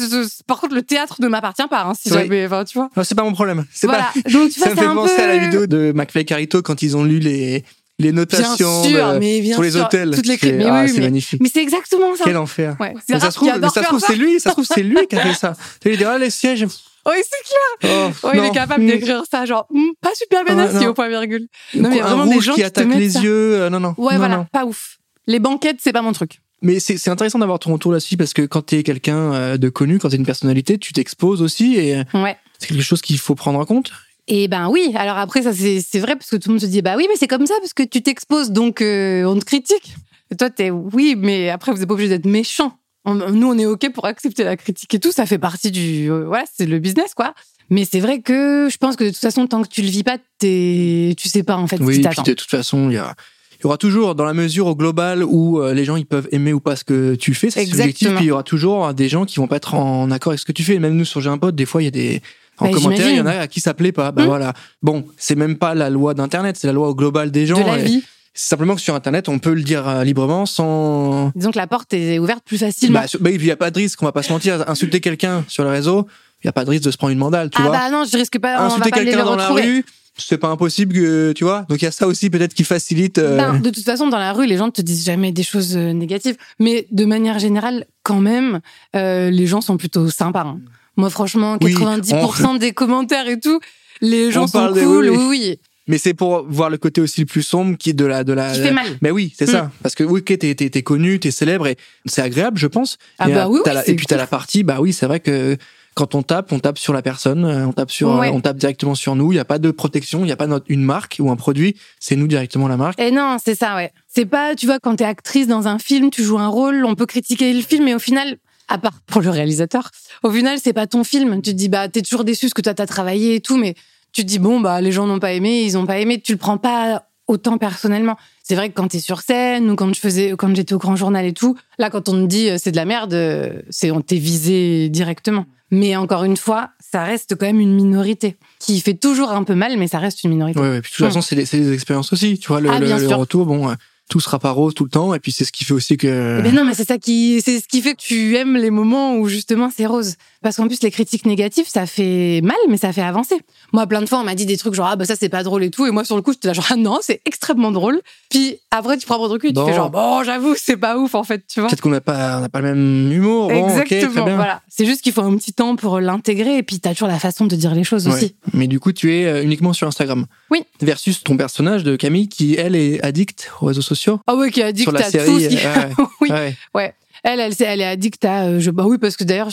par contre, le théâtre ne m'appartient pas, hein, si jamais, enfin, tu vois. c'est pas mon problème. C'est voilà. Pas... Donc, tu vois, ça me fait penser à la vidéo de McFly Carito quand ils ont lu les, les notations sûr, mais bien pour les hôtels. Toutes les mais ah, oui, c'est mais, magnifique. Mais c'est exactement ça. Quel enfer. Ouais, ça se trouve, ça se trouve c'est lui, ça se trouve c'est lui qui a fait ça. Tu lui ah, les sièges. Oui, c'est clair. Oh, il est capable d'écrire ça, genre hmm, pas super bien assis au point virgule. Non, mais il y a vraiment des gens qui, attaquent les yeux. Euh, non, non. Ouais, non, voilà, pas ouf. Les banquettes, c'est pas mon truc. Mais c'est intéressant d'avoir ton retour là-dessus parce que quand t'es quelqu'un euh, de connu, quand t'es une personnalité, tu t'exposes aussi et euh, ouais. c'est quelque chose qu'il faut prendre en compte. Et ben oui, alors après ça c'est vrai parce que tout le monde se dit bah oui mais c'est comme ça parce que tu t'exposes donc euh, on te critique. Et toi t'es oui mais après vous n'êtes pas obligé d'être méchant. Nous on est ok pour accepter la critique et tout, ça fait partie du euh, voilà c'est le business quoi. Mais c'est vrai que je pense que de toute façon tant que tu le vis pas t'es tu sais pas en fait oui, ce qui t'attend. de toute façon il y a il y aura toujours, dans la mesure au global où euh, les gens ils peuvent aimer ou pas ce que tu fais, c'est subjectif. Puis il y aura toujours des gens qui vont pas être en accord avec ce que tu fais. Même nous sur J'ai un pote, des fois il y a des en Bah, commentaire, il y en a à qui ça plaît pas. Bah Hmm. voilà. Bon, c'est même pas la loi d'internet, c'est la loi au global des gens. de la Et vie. C'est simplement que sur internet, on peut le dire euh, librement sans Disons que la porte est ouverte plus facilement. bah, sur- bah, il y a pas de risque, on va pas se mentir, insulter quelqu'un sur le réseau, il y a pas de risque de se prendre une mandale, tu ah vois. bah non, je risque pas. insulter quelqu'un dans la rue, c'est pas impossible que tu vois. Donc il y a ça aussi peut-être qui facilite. euh, Ben, de toute façon, dans la rue, les gens te disent jamais des choses euh, négatives. Mais de manière générale, quand même, euh, les gens sont plutôt sympas. hein. Moi, franchement, Oui, 90% des commentaires et tout, les gens On sont des- cool. oui. Mais c'est pour voir le côté aussi le plus sombre qui est de la de la. Qui fait mal. Mais oui, c'est Mm. ça. Parce que oui, ok, t'es t'es t'es connu, t'es célèbre et c'est agréable, je pense. Ah et, bah euh, oui, oui, la- et puis t'as la partie, bah oui, c'est vrai que quand on tape, on tape sur la personne, euh, on tape sur, Ouais. on tape directement sur nous. Il y a pas de protection, il y a pas notre- une marque ou un produit. C'est nous directement la marque. Et non, c'est ça, ouais. C'est pas, tu vois, quand t'es actrice dans un film, tu joues un rôle, on peut critiquer le film, mais au final, à part pour le réalisateur, au final, c'est pas ton film. Tu te dis, bah, t'es toujours déçu parce que toi, t'as travaillé et tout, mais tu te dis, bon, bah, les gens n'ont pas aimé, ils ont pas aimé, tu le prends pas autant personnellement. C'est vrai que quand t'es sur scène ou quand je faisais, quand j'étais au grand journal et tout, là, quand on te dit euh, c'est de la merde, euh, c'est, on t'est visé directement. Mais encore une fois, ça reste quand même une minorité qui fait toujours un peu mal, mais ça reste une minorité. Ouais, ouais. Puis de toute façon, c'est des, des expériences aussi. Tu vois, le, Ah, le- le retour, bon, euh, tout sera pas rose tout le temps. Et puis c'est ce qui fait aussi que. Eh ben non, mais c'est ça qui, c'est ce qui fait que tu aimes les moments où justement c'est rose. Parce qu'en plus, les critiques négatives, ça fait mal, mais ça fait avancer. Moi, plein de fois, on m'a dit des trucs genre, ah bah ça c'est pas drôle et tout. Et moi, sur le coup, j'étais là genre, ah non, c'est extrêmement drôle. Puis après, tu prends votre recul et tu fais genre, bon, j'avoue, c'est pas ouf en fait, tu vois. Peut-être qu'on n'a pas, on n'a pas le même humour. Bon, ok, Exactement, très bien. voilà. C'est juste qu'il faut un petit temps pour l'intégrer et puis t'as toujours la façon de dire les choses Ouais. aussi. Mais du coup, tu es euh, uniquement sur Instagram. Oui. Versus ton personnage de Camille qui, elle, est addicte aux réseaux sociaux. Ah ouais, qui a dit sur la t'as série. tout ce qui- euh, Oui. ouais. Elle, elle, elle est addict à. je, bah oui, parce que d'ailleurs,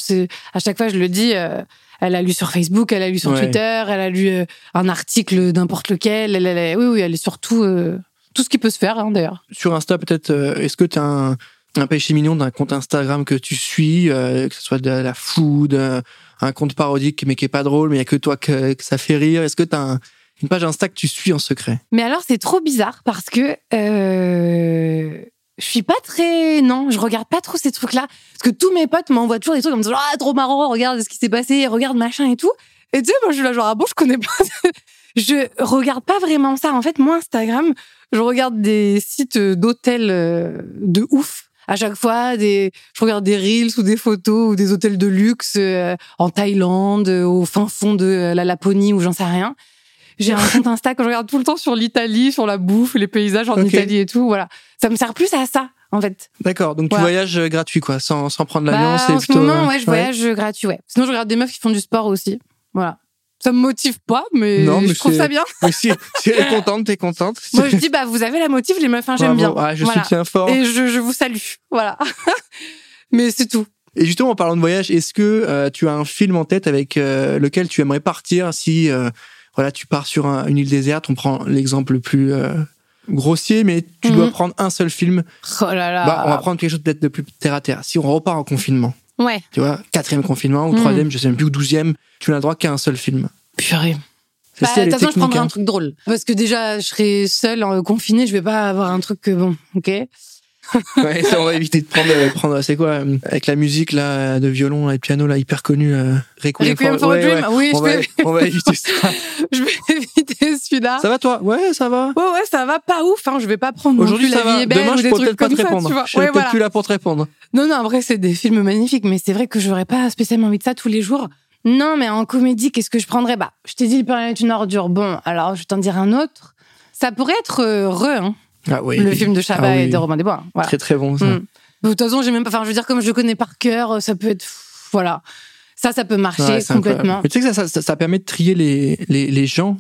à chaque fois, je le dis. euh, elle a lu sur Facebook, elle a lu sur Ouais. Twitter, elle a lu euh, un article d'importe lequel. Elle, elle oui, oui, elle est surtout euh, tout ce qui peut se faire, hein, d'ailleurs. Sur Insta, peut-être, euh, est-ce que tu as un, un péché mignon d'un compte Instagram que tu suis, que ce soit de la food, un compte parodique mais qui est pas drôle, mais il y a que toi que, que ça fait rire. Est-ce que tu as une page Insta que tu suis en secret? Mais alors, c'est trop bizarre parce que euh, je suis pas très. Non, je regarde pas trop ces trucs-là. Parce que tous mes potes m'envoient toujours des trucs comme. Ah, trop marrant, regarde ce qui s'est passé, regarde machin et tout. Et tu sais, moi, je suis là, genre, ah bon, je connais pas. je regarde pas vraiment ça. En fait, moi, Instagram, je regarde des sites d'hôtels euh, de ouf. À chaque fois, des, je regarde des reels ou des photos ou des hôtels de luxe euh, en Thaïlande, euh, au fin fond de euh, la Laponie ou j'en sais rien. J'ai un compte Insta que je regarde tout le temps sur l'Italie, sur la bouffe, les paysages en. Italie et tout. Voilà, ça me sert plus à ça en fait. D'accord, donc tu Voilà. voyages euh, gratuit, quoi, sans, sans prendre l'avion. Bah, en ce plutôt, moment, euh, ouais, je voyage gratuit, ouais. Sinon, je regarde des meufs qui font du sport aussi. Voilà. Ça me motive pas, mais, Non, mais je trouve ça bien. Mais si, si elle est contente, t'es contente. Moi, je dis, bah, vous avez la motive, les meufs, hein, j'aime bien. Ah, je Voilà. soutiens fort. Et je, je vous salue. Voilà. mais c'est tout. Et justement, en parlant de voyage, est-ce que euh, tu as un film en tête avec euh, lequel tu aimerais partir si euh, voilà, tu pars sur un- une île déserte On prend l'exemple le plus euh, grossier, mais tu Mhm. dois prendre un seul film. Oh là là. Bah, on va prendre quelque chose peut-être de plus terre à terre. Si on repart en confinement, Ouais. tu vois, quatrième confinement ou Mhm. troisième, je sais même plus, ou douzième, tu n'as le droit qu'à un seul film. Purée. Je Bah, façon, je techniques, prendrai hein. un truc drôle. Parce que déjà, je serai seule, euh, confinée, je vais pas avoir un truc que bon, ok. Ouais, ça, on va éviter de prendre, euh, prendre c'est quoi, euh, avec la musique là, de violon et de piano là, hyper connue, euh, Requiem, Requiem for a ouais, Dream, ouais. oui, on, je va, vais, on va éviter ça. je vais éviter celui-là. Ça va toi? Ouais, ça va. Ouais, ouais, ça va pas ouf, hein. Je vais pas prendre Aujourd'hui, la vie va. est belle Demain, ou je des pourrais peut-être pas te répondre. Je Ouais, peut-être voilà. plus là pour te répondre. Non, non, après, c'est des films magnifiques, mais c'est vrai que j'aurais pas spécialement envie de ça tous les jours. Non, mais en comédie, qu'est-ce que je prendrais? Bah, je t'ai dit, le Père est une ordure. Bon, alors, je vais t'en dire un autre. Ça pourrait être Re, hein, Ah oui. le film de Chabat Ah oui. et de Robin des Bois. Voilà. Très très bon ça. Mm. De toute façon, j'ai même pas. Enfin, je veux dire, comme je le connais par cœur, ça peut être. Voilà. Ça, ça peut marcher Ouais, complètement. Mais tu sais que ça, ça, ça permet de trier les, les, les gens.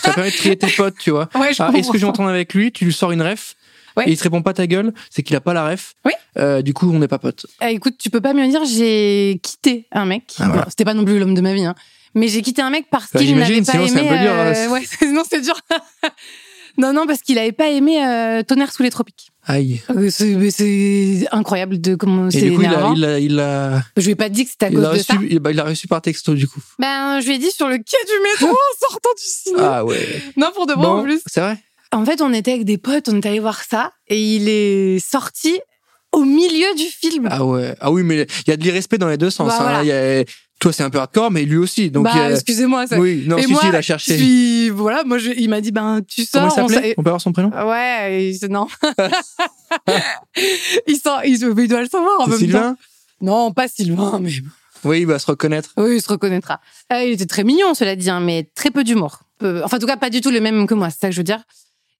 Ça permet de trier tes potes, tu vois. Ouais, Ah, Est-ce que je m'entends avec lui Tu lui sors une ref Ouais. et il te répond pas ta gueule, c'est qu'il a pas la ref. Oui. Euh, du coup, on n'est pas potes. Eh, écoute, tu peux pas mieux dire, j'ai quitté un mec. Ah, voilà. C'était pas non plus l'homme de ma vie, hein. Mais j'ai quitté un mec parce Bah, qu'il n'avait pas sinon aimé. un peu dur, euh, hein. ouais, sinon c'est dur. Non, non, parce qu'il avait pas aimé euh, Tonnerre sous les tropiques. Aïe. Euh, C'est incroyable de comment Et c'est du coup, il a, énervant. il a, il a, Je lui ai pas dit que c'était à il cause de reçu, ça. il, bah, il a reçu par texto du coup. Ben, je lui ai dit sur le quai du métro en sortant du cinéma. Ah ouais. Non, pour de bon, en plus. c'est vrai. En fait, on était avec des potes, on est allé voir ça, et il est sorti au milieu du film. Ah ouais. Ah oui, mais il y a de l'irrespect dans les deux sens. Bah, hein. voilà. Y a- Toi, c'est un peu hardcore, mais lui aussi. Donc, bah, a- excusez-moi. Ça... oui, non, et si, moi, si, il a cherché. Puis, voilà, moi, je- il m'a dit, ben, tu Comment sors. il on peut avoir son prénom Ouais, il- non. il, sort, il, il doit le savoir en même temps. Sylvain Non, pas Sylvain, mais Oui, il va se reconnaître. oui, il se reconnaîtra. Euh, il était très mignon, cela dit, hein, mais très peu d'humour. Peu- Enfin, en tout cas, pas du tout le même que moi, c'est ça que je veux dire.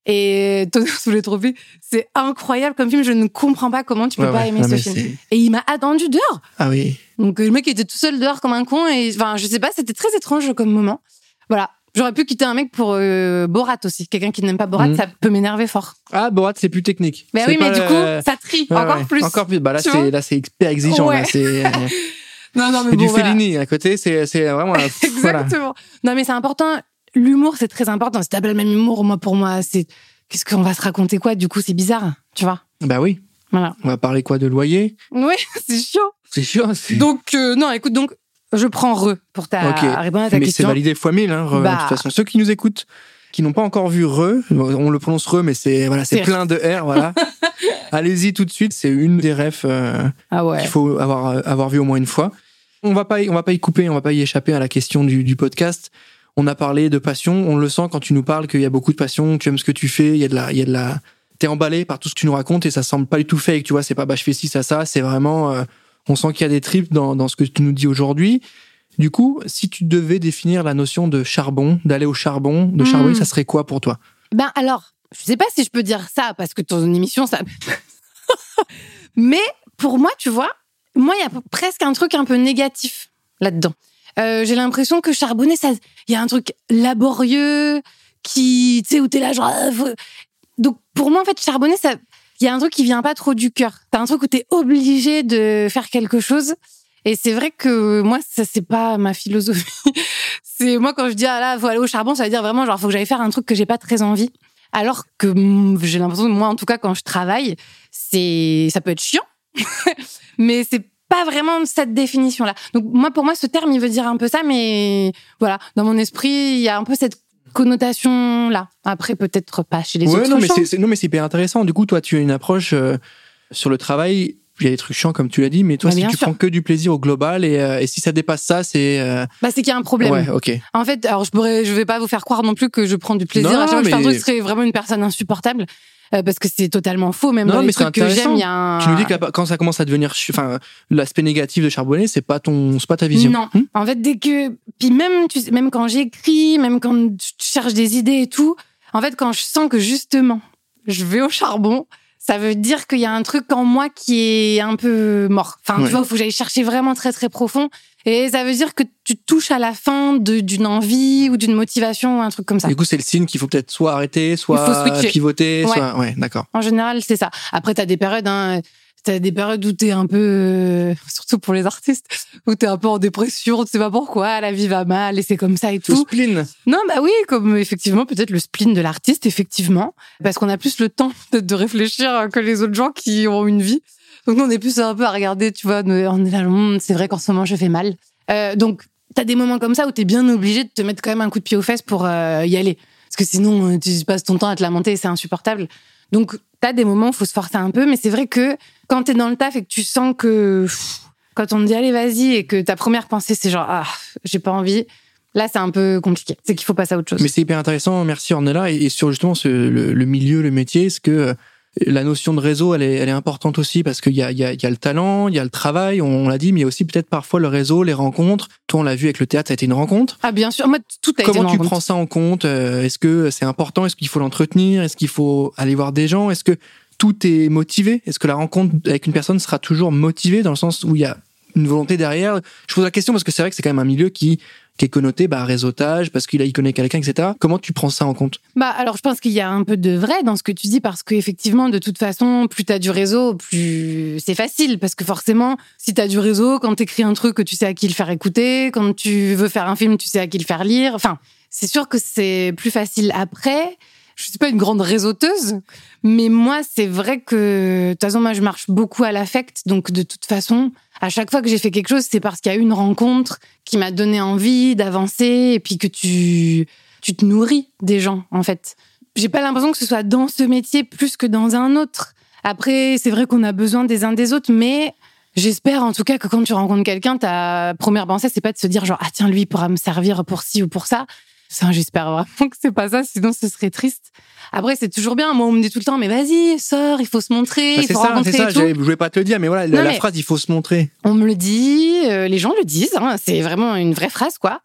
Et Tonnerre sous les trophées, c'est incroyable comme film. Je ne comprends pas comment tu peux Ouais, pas ouais. aimer Non, ce film. Et il m'a attendu dehors. Ah oui. Donc le mec était tout seul dehors comme un con. Et enfin, je sais pas, c'était très étrange comme moment. Voilà. J'aurais pu quitter un mec pour euh, Borat aussi. Quelqu'un qui n'aime pas Borat, Mhm. ça peut m'énerver fort. Ah, Borat, c'est plus technique. Mais C'est oui, mais du coup, ça trie Ouais, encore plus. Encore plus. Bah là, c'est là, c'est hyper exigeant. Là, c'est Non, non, mais bon, du voilà. Fellini à côté. C'est c'est vraiment. voilà. Exactement. Non, mais c'est important. L'humour, c'est très important. Si t'as pas le même humour, moi, pour moi, c'est qu'est-ce qu'on va se raconter quoi? Du coup, c'est bizarre, tu vois? Bah oui. Voilà. On va parler quoi de loyer? Oui, c'est chiant. C'est c'est- Donc, euh, non, écoute, donc, je prends re pour ta Ok. répondre à ta Mais c'est question. validé fois mille. Hein, Re, Bah. De toute façon, ceux qui nous écoutent, qui n'ont pas encore vu Re, on le prononce Re, mais c'est voilà, c'est plein de R. Voilà. Allez-y tout de suite. C'est une des refs euh, Ah ouais. qu'il faut avoir euh, avoir vu au moins une fois. On va pas y- on va pas y couper, on va pas y échapper à la question du, du podcast. On a parlé de passion, on le sent quand tu nous parles qu'il y a beaucoup de passion, tu aimes ce que tu fais, il y a de la il y a de la t'es emballé par tout ce que tu nous racontes et ça semble pas du tout fake, tu vois, c'est pas bah je fais ci ça ça, c'est vraiment euh, on sent qu'il y a des tripes dans dans ce que tu nous dis aujourd'hui. Du coup, si tu devais définir la notion de charbon, d'aller au charbon, de Hmm. charbonner, ça serait quoi pour toi? Ben alors, je sais pas si je peux dire ça parce que ton émission, ça. Mais pour moi, tu vois, moi, il y a presque un truc un peu négatif là-dedans. Euh, J'ai l'impression que charbonner, ça, il y a un truc laborieux qui, tu sais, où t'es là, genre. faut- Donc pour moi, en fait, charbonner, ça, il y a un truc qui vient pas trop du cœur. T'as un truc où t'es obligé de faire quelque chose. Et c'est vrai que moi, ça c'est pas ma philosophie. c'est moi quand je dis ah là, faut aller au charbon, ça veut dire vraiment genre faut que j'aille faire un truc que j'ai pas très envie. Alors que mm, j'ai l'impression que moi, en tout cas, quand je travaille, c'est ça peut être chiant, mais c'est pas vraiment cette définition-là. Donc moi, pour moi, ce terme, il veut dire un peu ça, mais voilà, dans mon esprit, il y a un peu cette connotation-là. Après, peut-être pas chez les Ouais, autres non, mais c'est, non, mais c'est hyper intéressant. Du coup, toi, tu as une approche euh, sur le travail. Il y a des trucs chiants, comme tu l'as dit, mais toi, Ouais, si tu sûr. prends que du plaisir au global et, euh, et si ça dépasse ça, c'est. euh, Bah, c'est qu'il y a un problème. Ouais, ok. En fait, alors je pourrais, je vais pas vous faire croire non plus que je prends du plaisir. Non, à chaque fois que je fais un mais- truc, je serais vraiment une personne insupportable. Euh, parce que c'est totalement faux. Même Non, dans les mais c'est trucs que j'aime, il y a un. Tu nous dis que la- quand ça commence à devenir, enfin, l'aspect négatif de charbonner, c'est pas ton, c'est pas ta vision. Non. Hmm En fait, dès que. Puis même, tu sais, même quand j'écris, même quand je cherche des idées et tout, en fait, quand je sens que justement, je vais au charbon, ça veut dire qu'il y a un truc en moi qui est un peu mort. Enfin, Ouais. tu vois, il faut que j'aille chercher vraiment très, très profond. Et ça veut dire que tu touches à la fin d'une envie ou d'une motivation ou un truc comme ça. Du coup, c'est le signe qu'il faut peut-être soit arrêter, soit pivoter, Ouais. soit. Ouais, d'accord. En général, c'est ça. Après, t'as des périodes, hein, t'as des périodes où t'es un peu, euh, surtout pour les artistes, où t'es un peu en dépression, tu sais pas pourquoi, la vie va mal et c'est comme ça et Le tout. spleen. Non, bah oui, comme effectivement, peut-être le spleen de l'artiste, effectivement, parce qu'on a plus le temps peut-être de réfléchir que les autres gens qui ont une vie. Donc nous, on est plus un peu à regarder, tu vois, on est là, Hum, c'est vrai qu'en ce moment, je fais mal. Euh, donc, t'as des moments comme ça où t'es bien obligé de te mettre quand même un coup de pied aux fesses pour euh, y aller. Parce que sinon, euh, tu passes ton temps à te lamenter et c'est insupportable. Donc, t'as des moments où faut se forcer un peu, mais c'est vrai que quand t'es dans le taf et que tu sens que quand on te dit allez vas-y et que ta première pensée c'est genre ah j'ai pas envie, là c'est un peu compliqué. C'est qu'il faut passer à autre chose. Mais c'est hyper intéressant. Merci Ornella. Et, et sur justement le, le milieu, le métier, est-ce que la notion de réseau, elle est, elle est importante aussi parce qu'il y a, il y, a, y a le talent, il y a le travail, on, on l'a dit, mais il y a aussi peut-être parfois le réseau, les rencontres. Toi, on l'a vu avec le théâtre, ça a été une rencontre. Ah bien sûr, moi tout a été Comment tu prends ça en compte? Euh, Est-ce que c'est important? Est-ce qu'il faut l'entretenir? Est-ce qu'il faut aller voir des gens? Est-ce que tout est motivé? Est-ce que la rencontre avec une personne sera toujours motivée dans le sens où il y a une volonté derrière? Je pose la question parce que c'est vrai que c'est quand même un milieu qui, qui est connoté bah, réseautage, parce qu'il connaît quelqu'un, etc. Comment tu prends ça en compte? Bah alors je pense qu'il y a un peu de vrai dans ce que tu dis parce qu'effectivement de toute façon plus t'as du réseau plus c'est facile parce que forcément si t'as du réseau quand t'écris un truc tu sais à qui le faire écouter quand tu veux faire un film tu sais à qui le faire lire. Enfin c'est sûr que c'est plus facile. Après je suis pas une grande réseauteuse mais moi c'est vrai que de toute façon moi je marche beaucoup à l'affect donc de toute façon à chaque fois que j'ai fait quelque chose c'est parce qu'il y a eu une rencontre qui m'a donné envie d'avancer et puis que tu tu te nourris des gens, en fait. j'ai pas l'impression que ce soit dans ce métier plus que dans un autre. Après, c'est vrai qu'on a besoin des uns des autres, mais j'espère en tout cas que quand tu rencontres quelqu'un, ta première pensée, c'est pas de se dire genre, ah tiens, lui pourra me servir pour ci ou pour ça. Ça, j'espère vraiment que c'est pas ça, sinon ce serait triste. Après, c'est toujours bien. Moi, on me dit tout le temps, mais vas-y, sors, il faut se montrer, Bah, il c'est faut ça, rencontrer c'est ça. Je voulais pas te le dire, mais voilà, la, Non, la mais- phrase, il faut se montrer. On me le dit, euh, les gens le disent, hein, c'est vraiment une vraie phrase, quoi.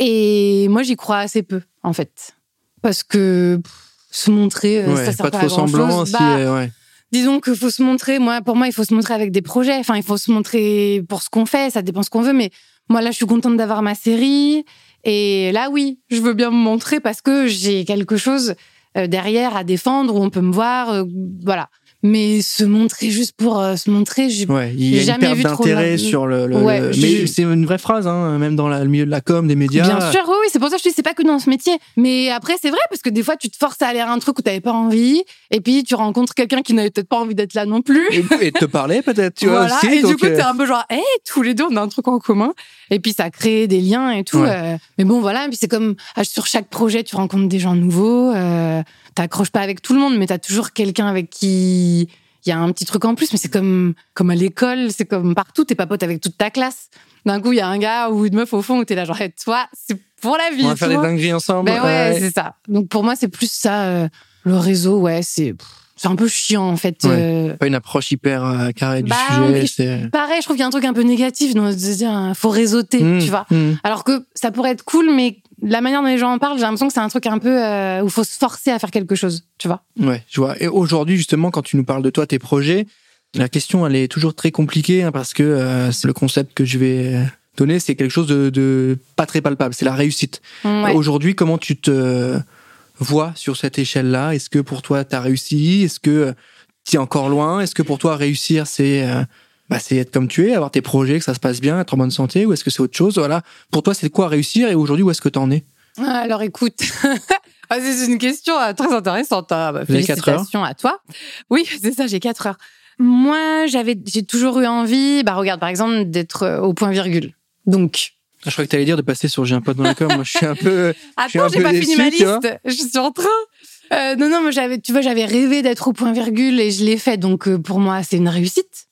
Et moi, j'y crois assez peu, en fait. Parce que pff, se montrer, euh, Ouais, ça sert pas pas, de faux à semblant. grand-chose. Si, Bah, euh, ouais. Disons qu'il faut se montrer, moi, pour moi, il faut se montrer avec des projets. Enfin, il faut se montrer pour ce qu'on fait, ça dépend ce qu'on veut. Mais moi, là, je suis contente d'avoir ma série. Et là, oui, je veux bien me montrer parce que j'ai quelque chose euh, derrière à défendre où on peut me voir. euh, voilà. Mais se montrer juste pour euh, se montrer, j'ai Ouais, y a J'ai une jamais perte vu d'intérêt de- sur le. le- Ouais, le- j'ai- Mais c'est une vraie phrase, hein, même dans la- le milieu de la com, des médias. Bien sûr, oui, oui, c'est pour ça que je te dis, c'est pas que dans ce métier. Mais après, c'est vrai, parce que des fois, tu te forces à aller à un truc où t'avais pas envie, et puis tu rencontres quelqu'un qui n'avait peut-être pas envie d'être là non plus. Et, et te parler peut-être, tu vois Voilà, aussi. et du coup, euh, t'es un peu genre, hé, tous les deux, on a un truc en commun. Et puis, ça crée des liens et tout. Ouais. euh, mais bon, voilà. Et puis, c'est comme, sur chaque projet, tu rencontres des gens nouveaux. Euh, T'accroches pas avec tout le monde, mais t'as toujours quelqu'un avec qui il y a un petit truc en plus. Mais c'est comme, comme à l'école, c'est comme partout. T'es pas pote avec toute ta classe. D'un coup, il y a un gars ou une meuf au fond où t'es là, genre, hey, toi, c'est pour la vie. on va faire des dingueries ensemble. Ben ouais, c'est ça. Donc, pour moi, c'est plus ça. euh, le réseau, ouais, c'est, c'est un peu chiant, en fait. Ouais. euh, Pas une approche hyper euh, carrée du Bah, sujet. Pareil, je trouve qu'il y a un truc un peu négatif dans de se dire faut réseauter, Mmh, tu vois. mmh. Alors que ça pourrait être cool, mais la manière dont les gens en parlent, j'ai l'impression que c'est un truc un peu euh, où il faut se forcer à faire quelque chose, tu vois. Ouais, je vois. Et aujourd'hui, justement, quand tu nous parles de toi, tes projets, la question, elle est toujours très compliquée hein, parce que euh, c'est le concept que je vais euh, donner, c'est quelque chose de, de pas très palpable, c'est la réussite. Ouais. Aujourd'hui, comment tu te vois sur cette échelle-là? Est-ce que pour toi, tu as réussi? Est-ce que tu es encore loin? Est-ce que pour toi, réussir, c'est euh, bah, c'est être comme tu es, avoir tes projets, que ça se passe bien, être en bonne santé Ou est-ce que c'est autre chose Voilà. Pour toi, c'est quoi réussir Et aujourd'hui, où est-ce que tu en es Alors écoute, ah, c'est une question euh, très intéressante. hein. Bah, quatre félicitations à toi. Oui, c'est ça, j'ai 4 heures. Moi, j'avais, j'ai toujours eu envie, bah regarde par exemple, d'être euh, au point virgule. Donc, Ah, Je crois que tu allais dire de passer sur J'ai un pote dans la com. Moi, je suis un peu. suis un Attends, j'ai pas fini déçu, ma tu vois. liste. Je suis en train. Euh, non, non, mais j'avais, tu vois, j'avais rêvé d'être au point virgule et je l'ai fait. Donc, euh, pour moi, c'est une réussite.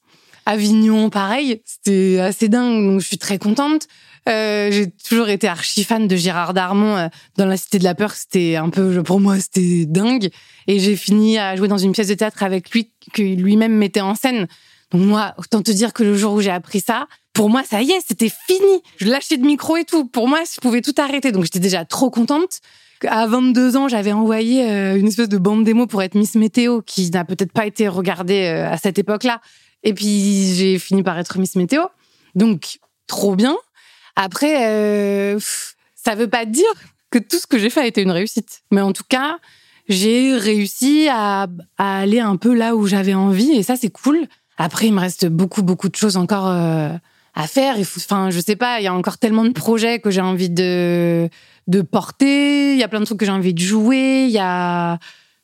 Avignon, pareil. C'était assez dingue. Donc, je suis très contente. Euh, j'ai toujours été archi fan de Gérard Darmon euh, dans La Cité de la Peur. C'était un peu, pour moi, c'était dingue. Et j'ai fini à jouer dans une pièce de théâtre avec lui, que lui-même mettait en scène. Donc moi, autant te dire que le jour où j'ai appris ça, pour moi, ça y est, c'était fini. Je lâchais le micro et tout. Pour moi, je pouvais tout arrêter. Donc j'étais déjà trop contente. À 22 ans, j'avais envoyé euh, une espèce de bande démo pour être Miss Météo, qui n'a peut-être pas été regardée euh, à cette époque-là. Et puis j'ai fini par être Miss Météo. Donc trop bien. Après, euh, ça veut pas dire que tout ce que j'ai fait a été une réussite. Mais en tout cas, j'ai réussi à, aller un peu là où j'avais envie et ça c'est cool. Après, il me reste beaucoup beaucoup de choses encore euh, à faire. Enfin, je sais pas, il y a encore tellement de projets que j'ai envie de de porter. Il y a plein de trucs que j'ai envie de jouer. Il y a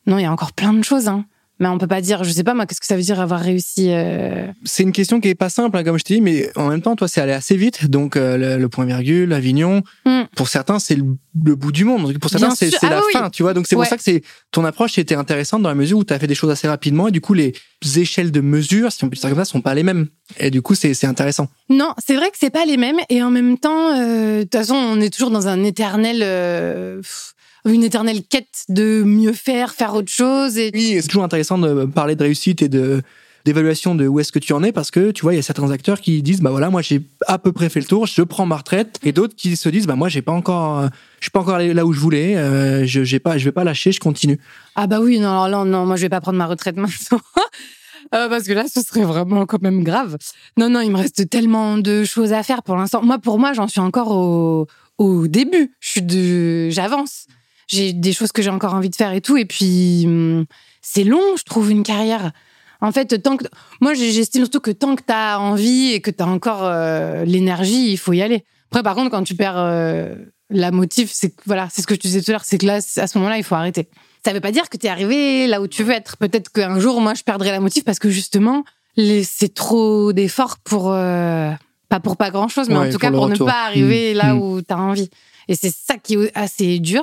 non, il y a encore plein de choses. Hein. Mais on peut pas dire, je sais pas moi, qu'est-ce que ça veut dire avoir réussi. euh, C'est une question qui est pas simple, hein, comme je t'ai dit, mais en même temps, toi, c'est allé assez vite. Donc, euh, le, le point virgule, Avignon, Hmm. pour certains, c'est le, le bout du monde. Pour certains, c'est Ah la oui, fin, tu vois. Donc, c'est Ouais. pour ça que c'est ton approche était intéressante dans la mesure où tu as fait des choses assez rapidement et du coup, les échelles de mesure, si on peut dire comme ça, sont pas les mêmes. Et du coup, c'est intéressant. Non, c'est vrai que c'est pas les mêmes et en même temps, euh, de toute façon, on est toujours dans un éternel, pff, une éternelle quête de mieux faire, faire autre chose et Oui, c'est toujours intéressant de parler de réussite et de d'évaluation de où est-ce que tu en es parce que tu vois il y a certains acteurs qui disent bah voilà moi j'ai à peu près fait le tour je prends ma retraite et d'autres qui se disent bah moi j'ai pas encore je suis pas encore là où je voulais euh, je j'ai pas je vais pas lâcher je continue ah bah oui, non, alors là, non, moi je vais pas prendre ma retraite maintenant. Euh, parce que là, ce serait vraiment quand même grave. Non, non, il me reste tellement de choses à faire pour l'instant. Moi, pour moi, j'en suis encore au, au début. Je suis de, j'avance. J'ai des choses que j'ai encore envie de faire et tout. Et puis, hum, c'est long, je trouve, une carrière. En fait, tant que, moi, j'estime surtout que tant que t'as envie et que t'as encore euh, l'énergie, il faut y aller. Après, par contre, quand tu perds euh, la motive, c'est voilà, c'est ce que je te disais tout à l'heure, c'est que là, à ce moment-là, il faut arrêter. Ça veut pas dire que t'es arrivé là où tu veux être. Peut-être qu'un jour, moi, je perdrai la motive parce que justement, c'est trop d'efforts pour euh, pas pour pas grand-chose, mais Ouais, en tout pour cas pour ne pas arriver Mmh. là Mmh. où t'as envie. Et c'est ça qui est assez dur.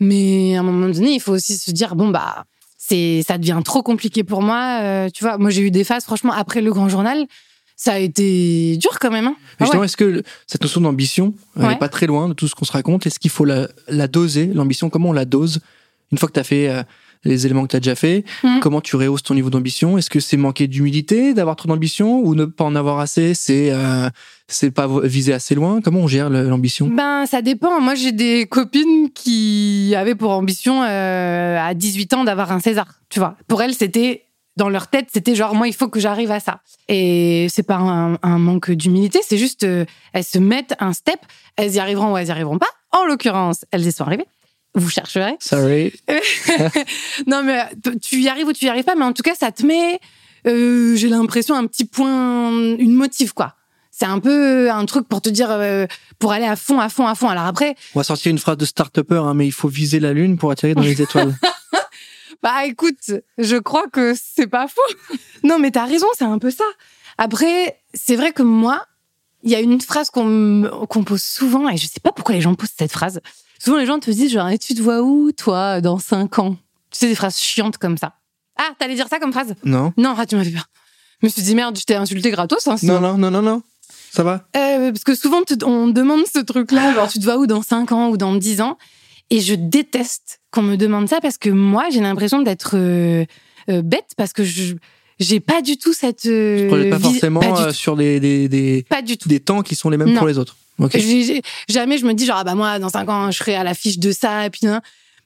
Mais à un moment donné, il faut aussi se dire bon bah c'est ça devient trop compliqué pour moi. Euh, tu vois, moi j'ai eu des phases franchement après le grand journal. Ça a été dur quand même. Hein. Ah justement, ouais. est-ce que cette notion d'ambition, Ouais. n'est pas très loin de tout ce qu'on se raconte? Est-ce qu'il faut la, la doser L'ambition, comment on la dose? Une fois que tu as fait euh, les éléments que tu as déjà fait, Mhm. comment tu rehausses ton niveau d'ambition? Est-ce que c'est manquer d'humilité, d'avoir trop d'ambition ou ne pas en avoir assez C'est euh, c'est pas viser assez loin? Comment on gère l'ambition? Ben, ça dépend. Moi, j'ai des copines qui avaient pour ambition euh, à 18 ans d'avoir un César. Tu vois, pour elles, c'était dans leur tête, c'était genre moi, il faut que j'arrive à ça. Et c'est pas un, un manque d'humilité, c'est juste euh, elles se mettent un step. Elles y arriveront ou elles y arriveront pas. En l'occurrence, elles y sont arrivées. Vous chercherez. Sorry. non, mais euh, tu y arrives ou tu y arrives pas, mais en tout cas, ça te met, euh, j'ai l'impression, un petit point, une motive, quoi. C'est un peu un truc pour te dire, euh, pour aller à fond, à fond, à fond. Alors après, On va sortir une phrase de start-upper, hein, mais il faut viser la lune pour atterrir dans les étoiles. bah écoute, je crois que c'est pas faux. non, mais t'as raison, c'est un peu ça. Après, c'est vrai que moi, il y a une phrase qu'on me- qu'on pose souvent, et je sais pas pourquoi les gens posent cette phrase. Souvent, les gens te disent, genre, et tu te vois où, toi, dans 5 ans? Tu sais, des phrases chiantes comme ça. Ah, t'allais dire ça comme phrase? Non Non, ah, tu m'as fait peur. Je me suis dit, merde, je t'ai insulté gratos. Hein. Non, non, non, non, non. Ça va? Euh, parce que souvent, on demande ce truc-là, genre, tu te vois où dans 5 ans ou dans 10 ans? Et je déteste qu'on me demande ça parce que moi, j'ai l'impression d'être euh, euh, bête parce que je j'ai pas du tout cette. euh, Je pas forcément Pas euh, sur des, des, des, Pas du tout. des temps qui sont les mêmes Non. pour les autres. Jamais je me dis, genre, ah bah moi, dans 5 ans, je serai à l'affiche de ça, et puis. hein.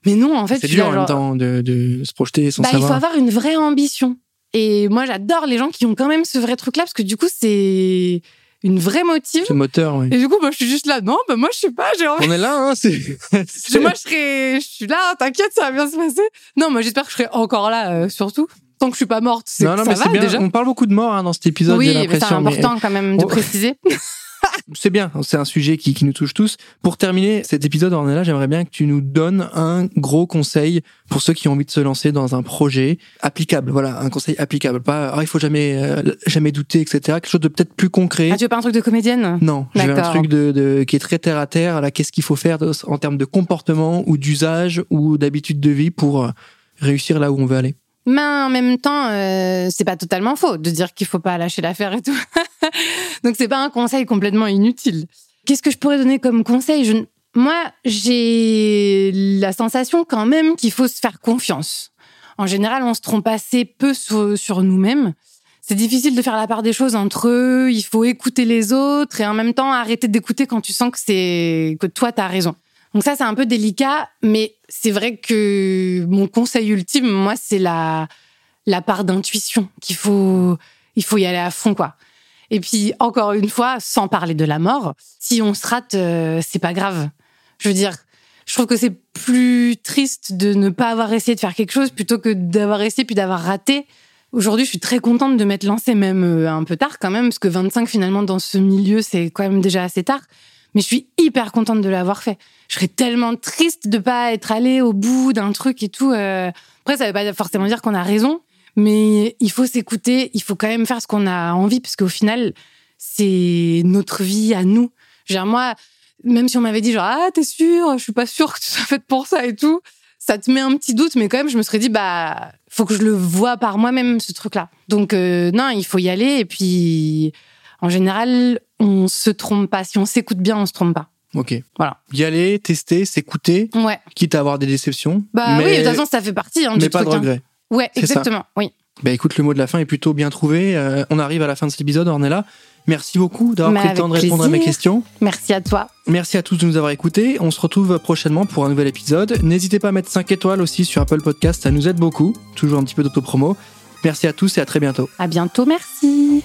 Mais non, en fait, C'est dur en même temps de, de se projeter sans bah, il faut avoir une vraie ambition. Et moi, j'adore les gens qui ont quand même ce vrai truc-là parce que du coup, c'est une vraie motive. Ce moteur, oui. Et du coup, moi, je suis juste là. Non, bah moi, je sais pas, j'ai envie. On est là, hein, c'est. Moi, je serai, je suis là, t'inquiète, ça va bien se passer. Non, moi, j'espère que je serai encore là, euh, surtout. Tant que je suis pas morte, c'est Non, non, ça mais va c'est bien. déjà. On parle beaucoup de mort hein, dans cet épisode, oui, j'ai mais c'est l'impression. mais- important quand même de préciser. C'est bien, c'est un sujet qui, qui nous touche tous. Pour terminer cet épisode, Ornella, j'aimerais bien que tu nous donnes un gros conseil pour ceux qui ont envie de se lancer dans un projet applicable. Voilà, un conseil applicable. Pas, ah, il faut jamais, euh, jamais douter, etc. Quelque chose de peut-être plus concret. Ah, tu veux pas un truc de comédienne? Non, j'ai un D'accord. truc de, de- qui est très terre à terre. Là, qu'est-ce qu'il faut faire en termes de comportement ou d'usage ou d'habitude de vie pour euh, réussir là où on veut aller Mais en même temps, euh, c'est pas totalement faux de dire qu'il faut pas lâcher l'affaire et tout. Donc c'est pas un conseil complètement inutile. Qu'est-ce que je pourrais donner comme conseil? Je... Moi, j'ai la sensation quand même qu'il faut se faire confiance. En général, on se trompe assez peu sur, sur nous-mêmes. C'est difficile de faire la part des choses entre eux. Il faut écouter les autres et en même temps arrêter d'écouter quand tu sens que c'est que toi t'as raison. Donc ça, c'est un peu délicat, mais c'est vrai que mon conseil ultime, moi, c'est la, la part d'intuition qu'il faut, il faut y aller à fond, quoi. Et puis, encore une fois, sans parler de la mort, si on se rate, euh, c'est pas grave. Je veux dire, je trouve que c'est plus triste de ne pas avoir essayé de faire quelque chose plutôt que d'avoir essayé puis d'avoir raté. Aujourd'hui, je suis très contente de m'être lancée, même euh, un peu tard quand même, parce que 25 finalement dans ce milieu, c'est quand même déjà assez tard. Mais je suis hyper contente de l'avoir fait. Je serais tellement triste de pas être allée au bout d'un truc et tout. euh. Après, ça veut pas forcément dire qu'on a raison, mais il faut s'écouter. Il faut quand même faire ce qu'on a envie, parce qu'au final, c'est notre vie à nous. Genre moi, même si on m'avait dit genre ah t'es sûr, je suis pas sûre que tu sois faite pour ça et tout, ça te met un petit doute, mais quand même je me serais dit bah faut que je le vois par moi-même ce truc-là. Donc euh, non, il faut y aller et puis en général on se trompe pas. Si on s'écoute bien, on se trompe pas. Ok. Voilà. Y aller, tester, s'écouter, Ouais. quitte à avoir des déceptions. Bah mais, oui, de toute façon ça fait partie hein, mais du pas de truc. hein. regret. Ouais, ça. exactement. Oui. Bah écoute, le mot de la fin est plutôt bien trouvé. Euh, on arrive à la fin de cet épisode, Ornella. Merci beaucoup d'avoir pris le temps de répondre à mes questions. Merci à toi. Merci à tous de nous avoir écoutés. On se retrouve prochainement pour un nouvel épisode. N'hésitez pas à mettre 5 étoiles aussi sur Apple Podcast, ça nous aide beaucoup. Toujours un petit peu d'autopromo. Merci à tous et à très bientôt. À bientôt. Merci.